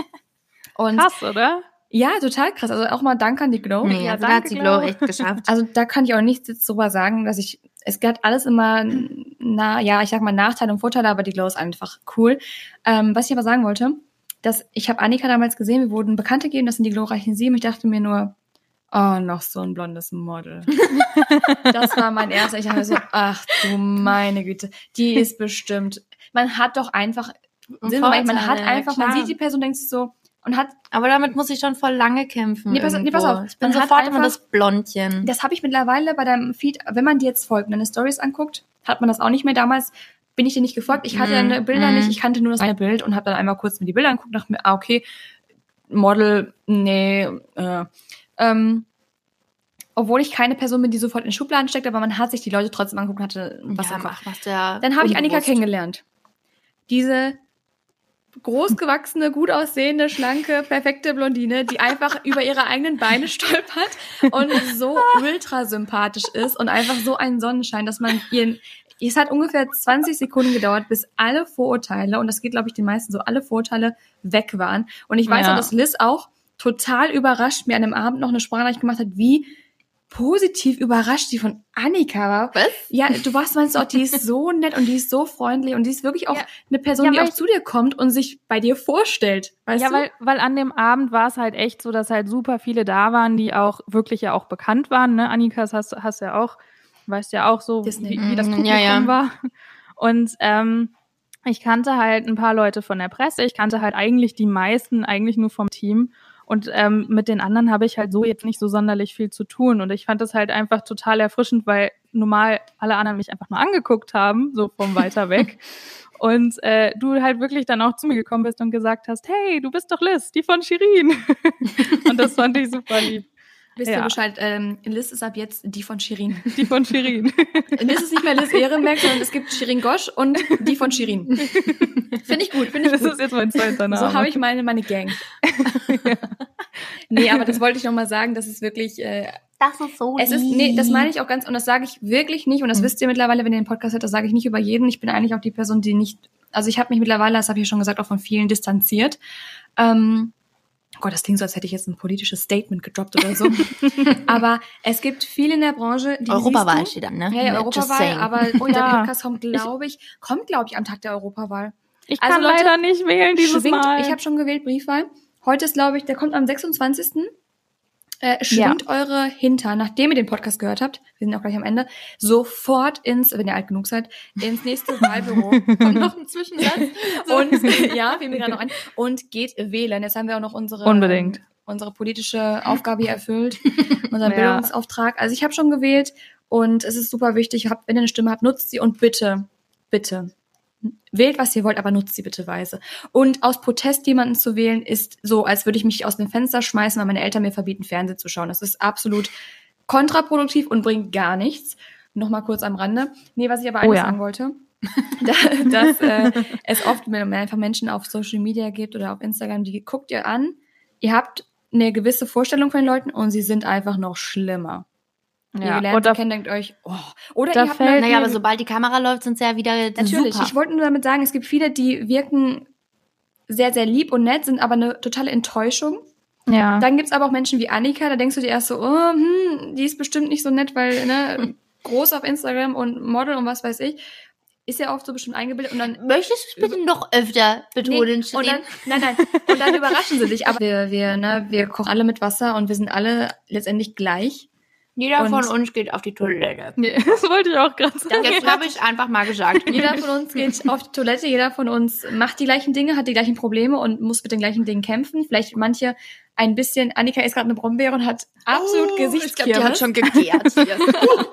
Und Krass, oder? Ja, total krass. Also auch mal Dank an die Glow. Nee, ja, also hat die Glow echt geschafft. Also da kann ich auch nichts jetzt drüber sagen, dass ich, es hat alles immer, na, ja, ich sag mal Nachteile und Vorteile, aber die Glow ist einfach cool. Ähm, was ich aber sagen wollte, dass ich habe Annika damals gesehen, wir wurden Bekannte gegeben, das sind die glorreichen sieben. Ich dachte mir nur, oh, noch so ein blondes Model. das war mein erster. Ich habe so, ach du meine Güte, die ist bestimmt. Man hat doch einfach, man hat einfach, man sieht die Person, denkt sich so, und hat. Aber damit muss ich schon voll lange kämpfen. Nee, pass, nee, pass auf. Ich bin man sofort immer das Blondchen. Das habe ich mittlerweile bei deinem Feed, wenn man dir jetzt folgt, deine Stories anguckt, hat man das auch nicht mehr. Damals bin ich dir nicht gefolgt. Ich hatte mm, deine Bilder mm. nicht. Ich kannte nur das eine Bild und habe dann einmal kurz mir die Bilder angeguckt und dachte mir, ah, okay, Model, nee, äh, ähm, obwohl ich keine Person bin, die sofort in Schubladen steckt, aber man hat sich die Leute trotzdem angeguckt und hatte was ja, mach, was der Dann habe ich Annika kennengelernt. Diese großgewachsene, gut aussehende, schlanke, perfekte Blondine, die einfach über ihre eigenen Beine stolpert und so ultra sympathisch ist und einfach so ein Sonnenschein, dass man ihren es hat ungefähr 20 Sekunden gedauert, bis alle Vorurteile, und das geht, glaube ich, den meisten so, alle Vorurteile weg waren. Und ich weiß ja. auch, dass Liz auch total überrascht mir an dem Abend noch eine Sprachnachricht gemacht hat, wie positiv überrascht die von Annika war. Was? Ja, du warst meinst du auch, die ist so nett und die ist so freundlich und die ist wirklich auch ja. eine Person, ja, die auch zu dir kommt und sich bei dir vorstellt. Weißt ja, du? weil, weil an dem Abend war es halt echt so, dass halt super viele da waren, die auch wirklich ja auch bekannt waren. Ne? Annika, das hast, hast ja auch, weißt ja auch so, wie, wie, das Publikum ja, ja. war. Und ähm, ich kannte halt ein paar Leute von der Presse, ich kannte halt eigentlich die meisten, eigentlich nur vom Team. Und ähm, mit den anderen habe ich halt so jetzt nicht so sonderlich viel zu tun. Und ich fand das halt einfach total erfrischend, weil normal alle anderen mich einfach nur angeguckt haben, so vom weiter weg. und äh, du halt wirklich dann auch zu mir gekommen bist und gesagt hast, hey, du bist doch Liz, die von Shirin. und das fand ich super lieb. Wisst ihr Bescheid, ähm, Liz ist ab jetzt die von Shirin. Die von Shirin. Liz ist nicht mehr Liz Ehrenberg, sondern es gibt Shirin Gosch und die von Shirin. Finde ich gut, finde ich das gut. Das ist jetzt mein zweiter Name. So habe ich meine, meine Gang. ja. Nee, aber das wollte ich nochmal sagen, das ist wirklich... Äh, das ist so Es ist, nee, das meine ich auch ganz, und das sage ich wirklich nicht, und das mhm. wisst ihr mittlerweile, wenn ihr den Podcast hört, das sage ich nicht über jeden. Ich bin eigentlich auch die Person, die nicht, also ich habe mich mittlerweile, das habe ich schon gesagt, auch von vielen distanziert. Ähm, Oh Gott, das klingt so, als hätte ich jetzt ein politisches Statement gedroppt oder so. aber es gibt viele in der Branche, die Europawahl steht dann, ne? Ja, ja, Europawahl, aber oh, der Podcast kommt, glaube ich, kommt, glaube ich, am Tag der Europawahl. Ich also, kann Leute, leider nicht wählen dieses schwingt, Mal. Ich habe schon gewählt, Briefwahl. Heute ist, glaube ich, der kommt am 26. Äh, schwingt ja. eure Hinter, nachdem ihr den Podcast gehört habt, wir sind auch gleich am Ende, sofort ins, wenn ihr alt genug seid, ins nächste Wahlbüro. und noch ein Zwischensatz. und ja, fiel mir gerade noch ein. Und geht wählen. Jetzt haben wir auch noch unsere Unbedingt. unsere politische Aufgabe hier erfüllt, unseren ja. Bildungsauftrag. Also ich habe schon gewählt und es ist super wichtig, habt, wenn ihr eine Stimme habt, nutzt sie und bitte, bitte wählt, was ihr wollt, aber nutzt sie bitte weise. Und aus Protest jemanden zu wählen, ist so, als würde ich mich aus dem Fenster schmeißen, weil meine Eltern mir verbieten, Fernsehen zu schauen. Das ist absolut kontraproduktiv und bringt gar nichts. Nochmal kurz am Rande. Nee, was ich aber eigentlich oh ja. sagen wollte, dass äh, es oft einfach Menschen auf Social Media gibt oder auf Instagram, die guckt ihr an, ihr habt eine gewisse Vorstellung von den Leuten und sie sind einfach noch schlimmer. Ja. Ihr lernt oder kennt, denkt euch, oh. Oder da ihr habt fällt, naja, aber sobald die Kamera läuft, sind sie ja wieder Natürlich, super. ich wollte nur damit sagen, es gibt viele, die wirken sehr, sehr lieb und nett, sind aber eine totale Enttäuschung. Ja. Dann gibt's aber auch Menschen wie Annika, da denkst du dir erst so, oh, hm, die ist bestimmt nicht so nett, weil, ne, groß auf Instagram und Model und was weiß ich. Ist ja oft so bestimmt eingebildet und dann. Möchtest du bitte noch öfter betonen, nee, und dann, Nein, nein. Und dann überraschen sie dich. Aber wir, wir, ne, wir kochen alle mit Wasser und wir sind alle letztendlich gleich. Jeder und von uns geht auf die Toilette. Nee, das wollte ich auch gerade sagen. Jetzt habe ich einfach mal gesagt. Jeder von uns geht auf die Toilette, jeder von uns macht die gleichen Dinge, hat die gleichen Probleme und muss mit den gleichen Dingen kämpfen. Vielleicht manche ein bisschen, Annika ist gerade eine Brombeere und hat absolut oh, Gesichtskirmes. Ich glaube, die hat schon gekehrt.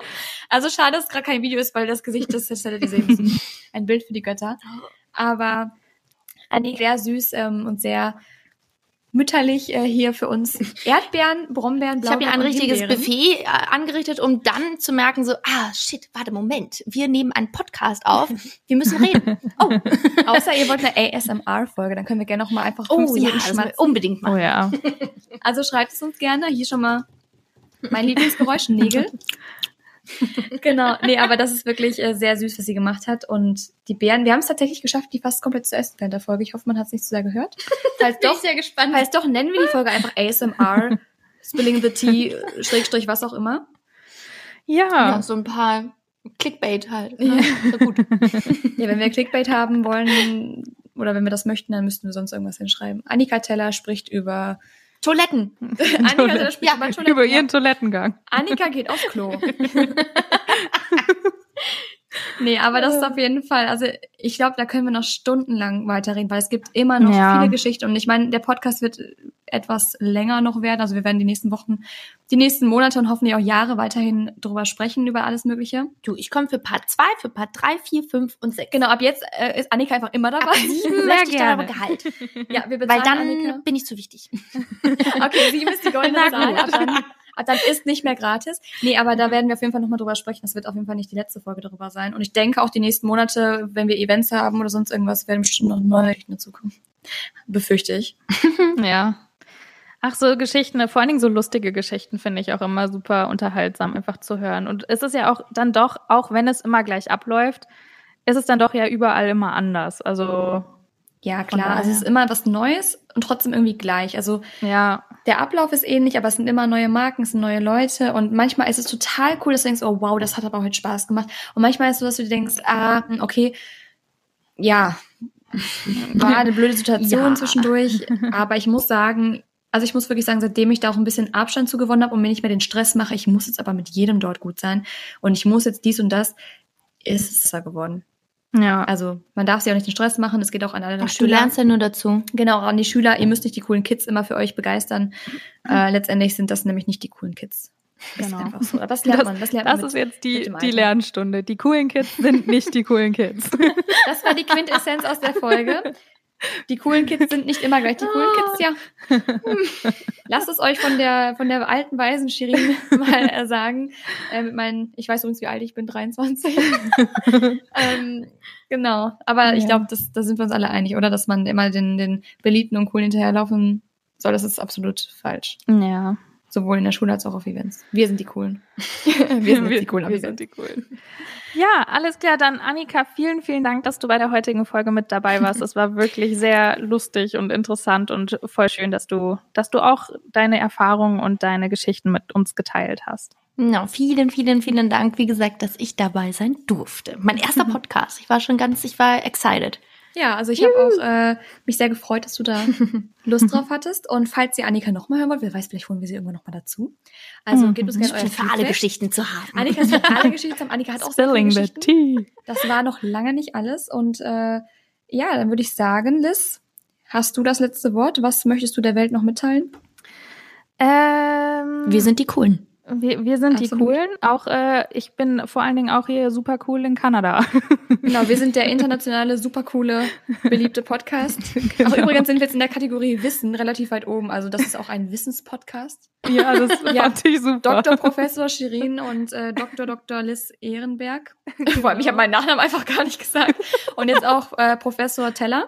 also schade, dass es gerade kein Video ist, weil das Gesicht, das hättet ihr sehen müssen. Ein Bild für die Götter. Aber Annika sehr süß ähm, und sehr mütterlich äh, hier für uns Erdbeeren, Brombeeren, Blaubeeren. Ich habe hier ein richtiges Himbeeren. Buffet äh, angerichtet, um dann zu merken, so, ah, shit, warte, Moment, wir nehmen einen Podcast auf, wir müssen reden. Oh. Außer ihr wollt eine ASMR-Folge, dann können wir gerne noch mal einfach 15 oh, ja, Minuten unbedingt machen. Oh ja. Also schreibt es uns gerne. Hier schon mal mein Lieblingsgeräusch, Nägel. genau, nee, aber das ist wirklich äh, sehr süß, was sie gemacht hat. Und die Beeren, wir haben es tatsächlich geschafft, die fast komplett zu essen während der Folge. Ich hoffe, man hat es nicht zu sehr gehört. Falls doch, sehr gespannt. Falls doch, nennen wir die Folge einfach ASMR, Spilling the Tea, Schrägstrich, was auch immer. Ja. ja so ein paar Clickbait halt. Ne? Ja. gut. ja, wenn wir Clickbait haben wollen oder wenn wir das möchten, dann müssten wir sonst irgendwas hinschreiben. Annika Teller spricht über Toiletten. Annika spricht ja, über Toiletten. Über ihren Toilettengang. Annika geht aufs Klo. nee, aber das ist auf jeden Fall, also ich glaube, da können wir noch stundenlang weiterreden, weil es gibt immer noch ja. viele Geschichten. Und ich meine, der Podcast wird etwas länger noch werden. Also wir werden die nächsten Wochen, die nächsten Monate und hoffentlich auch Jahre weiterhin drüber sprechen, über alles Mögliche. Du, ich komme für Part 2, für Part 3, 4, 5 und 6. Genau, ab jetzt äh, ist Annika einfach immer dabei. Ab sieben möchte ich gerne. Gehalt. Ja, wir bezahlen Weil dann Annika. bin ich zu wichtig. okay, sieben ist die goldene Zahl. Ab dann, ist nicht mehr gratis. Nee, aber da werden wir auf jeden Fall nochmal drüber sprechen. Das wird auf jeden Fall nicht die letzte Folge darüber sein. Und ich denke auch die nächsten Monate, wenn wir Events haben oder sonst irgendwas, werden bestimmt noch neue Geschichten dazukommen. Befürchte ich. ja. Ach, so Geschichten, vor allen Dingen so lustige Geschichten finde ich auch immer super unterhaltsam, einfach zu hören. Und es ist ja auch dann doch, auch wenn es immer gleich abläuft, ist es dann doch ja überall immer anders. Also. Ja, klar. Also es ist immer was Neues und trotzdem irgendwie gleich. Also ja. Der Ablauf ist ähnlich, aber es sind immer neue Marken, es sind neue Leute und manchmal ist es total cool, dass du denkst, oh wow, das hat aber heute Spaß gemacht. Und manchmal ist es so, dass du denkst, ah, okay, ja, war eine blöde Situation ja. zwischendurch, aber ich muss sagen, also ich muss wirklich sagen, seitdem ich da auch ein bisschen Abstand zu gewonnen habe und mir nicht mehr den Stress mache, ich muss jetzt aber mit jedem dort gut sein und ich muss jetzt dies und das, ist es besser geworden. Ja. Also man darf sich auch nicht den Stress machen, es geht auch an alle Ach, Schüler. Du lernst ja nur dazu. Genau, an die Schüler, ihr müsst nicht die coolen Kids immer für euch begeistern. Äh, letztendlich sind das nämlich nicht die coolen Kids. Genau. Ist einfach so. Aber was lernt das, man? Was lernt das man mit, ist jetzt die, die Lernstunde. Die coolen Kids sind nicht die coolen Kids. Das war die Quintessenz aus der Folge. Die coolen Kids sind nicht immer gleich die coolen Kids, ja. Lasst es euch von der, von der alten weisen Shirin mal äh, sagen. Äh, mit meinen, ich weiß übrigens, wie alt ich bin, 23. ähm, genau. Aber ja. ich glaube, da sind wir uns alle einig, oder? Dass man immer den, den Beliebten und Coolen hinterherlaufen soll. Das ist absolut falsch. Ja. Sowohl in der Schule als auch auf Events. Wir sind die Coolen. wir sind die Coolen. Wir sind die Coolen. Ja, alles klar. Dann Annika, vielen, vielen Dank, dass du bei der heutigen Folge mit dabei warst. Es war wirklich sehr lustig und interessant und voll schön, dass du, dass du auch deine Erfahrungen und deine Geschichten mit uns geteilt hast. No, vielen, vielen, vielen Dank, wie gesagt, dass ich dabei sein durfte. Mein erster Podcast. Ich war schon ganz, ich war excited. Ja, also ich habe auch äh, mich sehr gefreut, dass du da Lust drauf hattest. Und falls ihr Annika nochmal hören wollt, wer weiß, vielleicht holen wir sie irgendwann nochmal dazu. Also gebt uns gerne euer für alle Geschichten zu haben. Annika ist für alle Geschichten zu haben. Annika hat auch Spilling the tea. Das war noch lange nicht alles. Und äh, ja, dann würde ich sagen, Liz, hast du das letzte Wort? Was möchtest du der Welt noch mitteilen? Ähm, wir sind die Coolen. Wir, wir sind Absolut. die Coolen. Auch äh, ich bin vor allen Dingen auch hier super cool in Kanada. Genau, wir sind der internationale, super coole, beliebte Podcast. Genau. Auch übrigens sind wir jetzt in der Kategorie Wissen relativ weit oben. Also das ist auch ein Wissenspodcast. Ja, das ja. fand ich super. Dr. Professor Shirin und äh, Dr. Dr. Liz Ehrenberg. Vor allem, ich habe meinen Nachnamen einfach gar nicht gesagt. Und jetzt auch äh, Professor Teller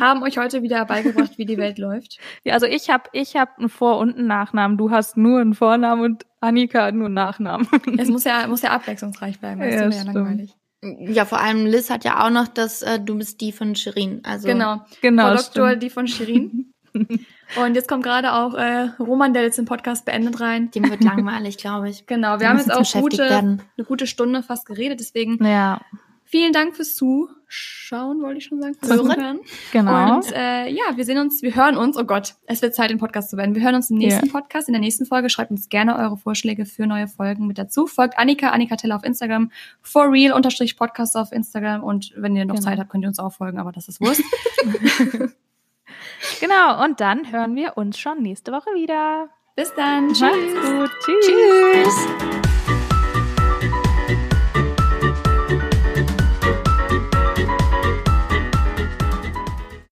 haben euch heute wieder beigebracht, wie die Welt läuft. Ja, also ich habe ich hab einen Vor- und einen Nachnamen. Du hast nur einen Vornamen und Annika hat nur einen Nachnamen. Es muss ja, muss ja abwechslungsreich bleiben, das ja, ist ja langweilig. Ja, vor allem Liz hat ja auch noch das, äh, du bist die von Shirin. Also genau, genau. Frau Doktor, stimmt. die von Shirin. Und jetzt kommt gerade auch äh, Roman, der jetzt den Podcast beendet rein. Dem wird langweilig, glaube ich. Genau, wir, wir haben jetzt auch gute, eine gute Stunde fast geredet, deswegen ja. Vielen Dank fürs Zuschauen, wollte ich schon sagen. Zuhören. Genau. Und äh, ja, wir sehen uns, wir hören uns, oh Gott, es wird Zeit, den Podcast zu werden. Wir hören uns im nächsten yeah. Podcast, in der nächsten Folge. Schreibt uns gerne eure Vorschläge für neue Folgen mit dazu. Folgt Annika, Annika Teller auf Instagram, for real unterstrich Podcast auf Instagram und wenn ihr noch genau. Zeit habt, könnt ihr uns auch folgen, aber das ist Wurst. genau, und dann hören wir uns schon nächste Woche wieder. Bis dann. Tschüss. Macht's gut. Tschüss. Tschüss.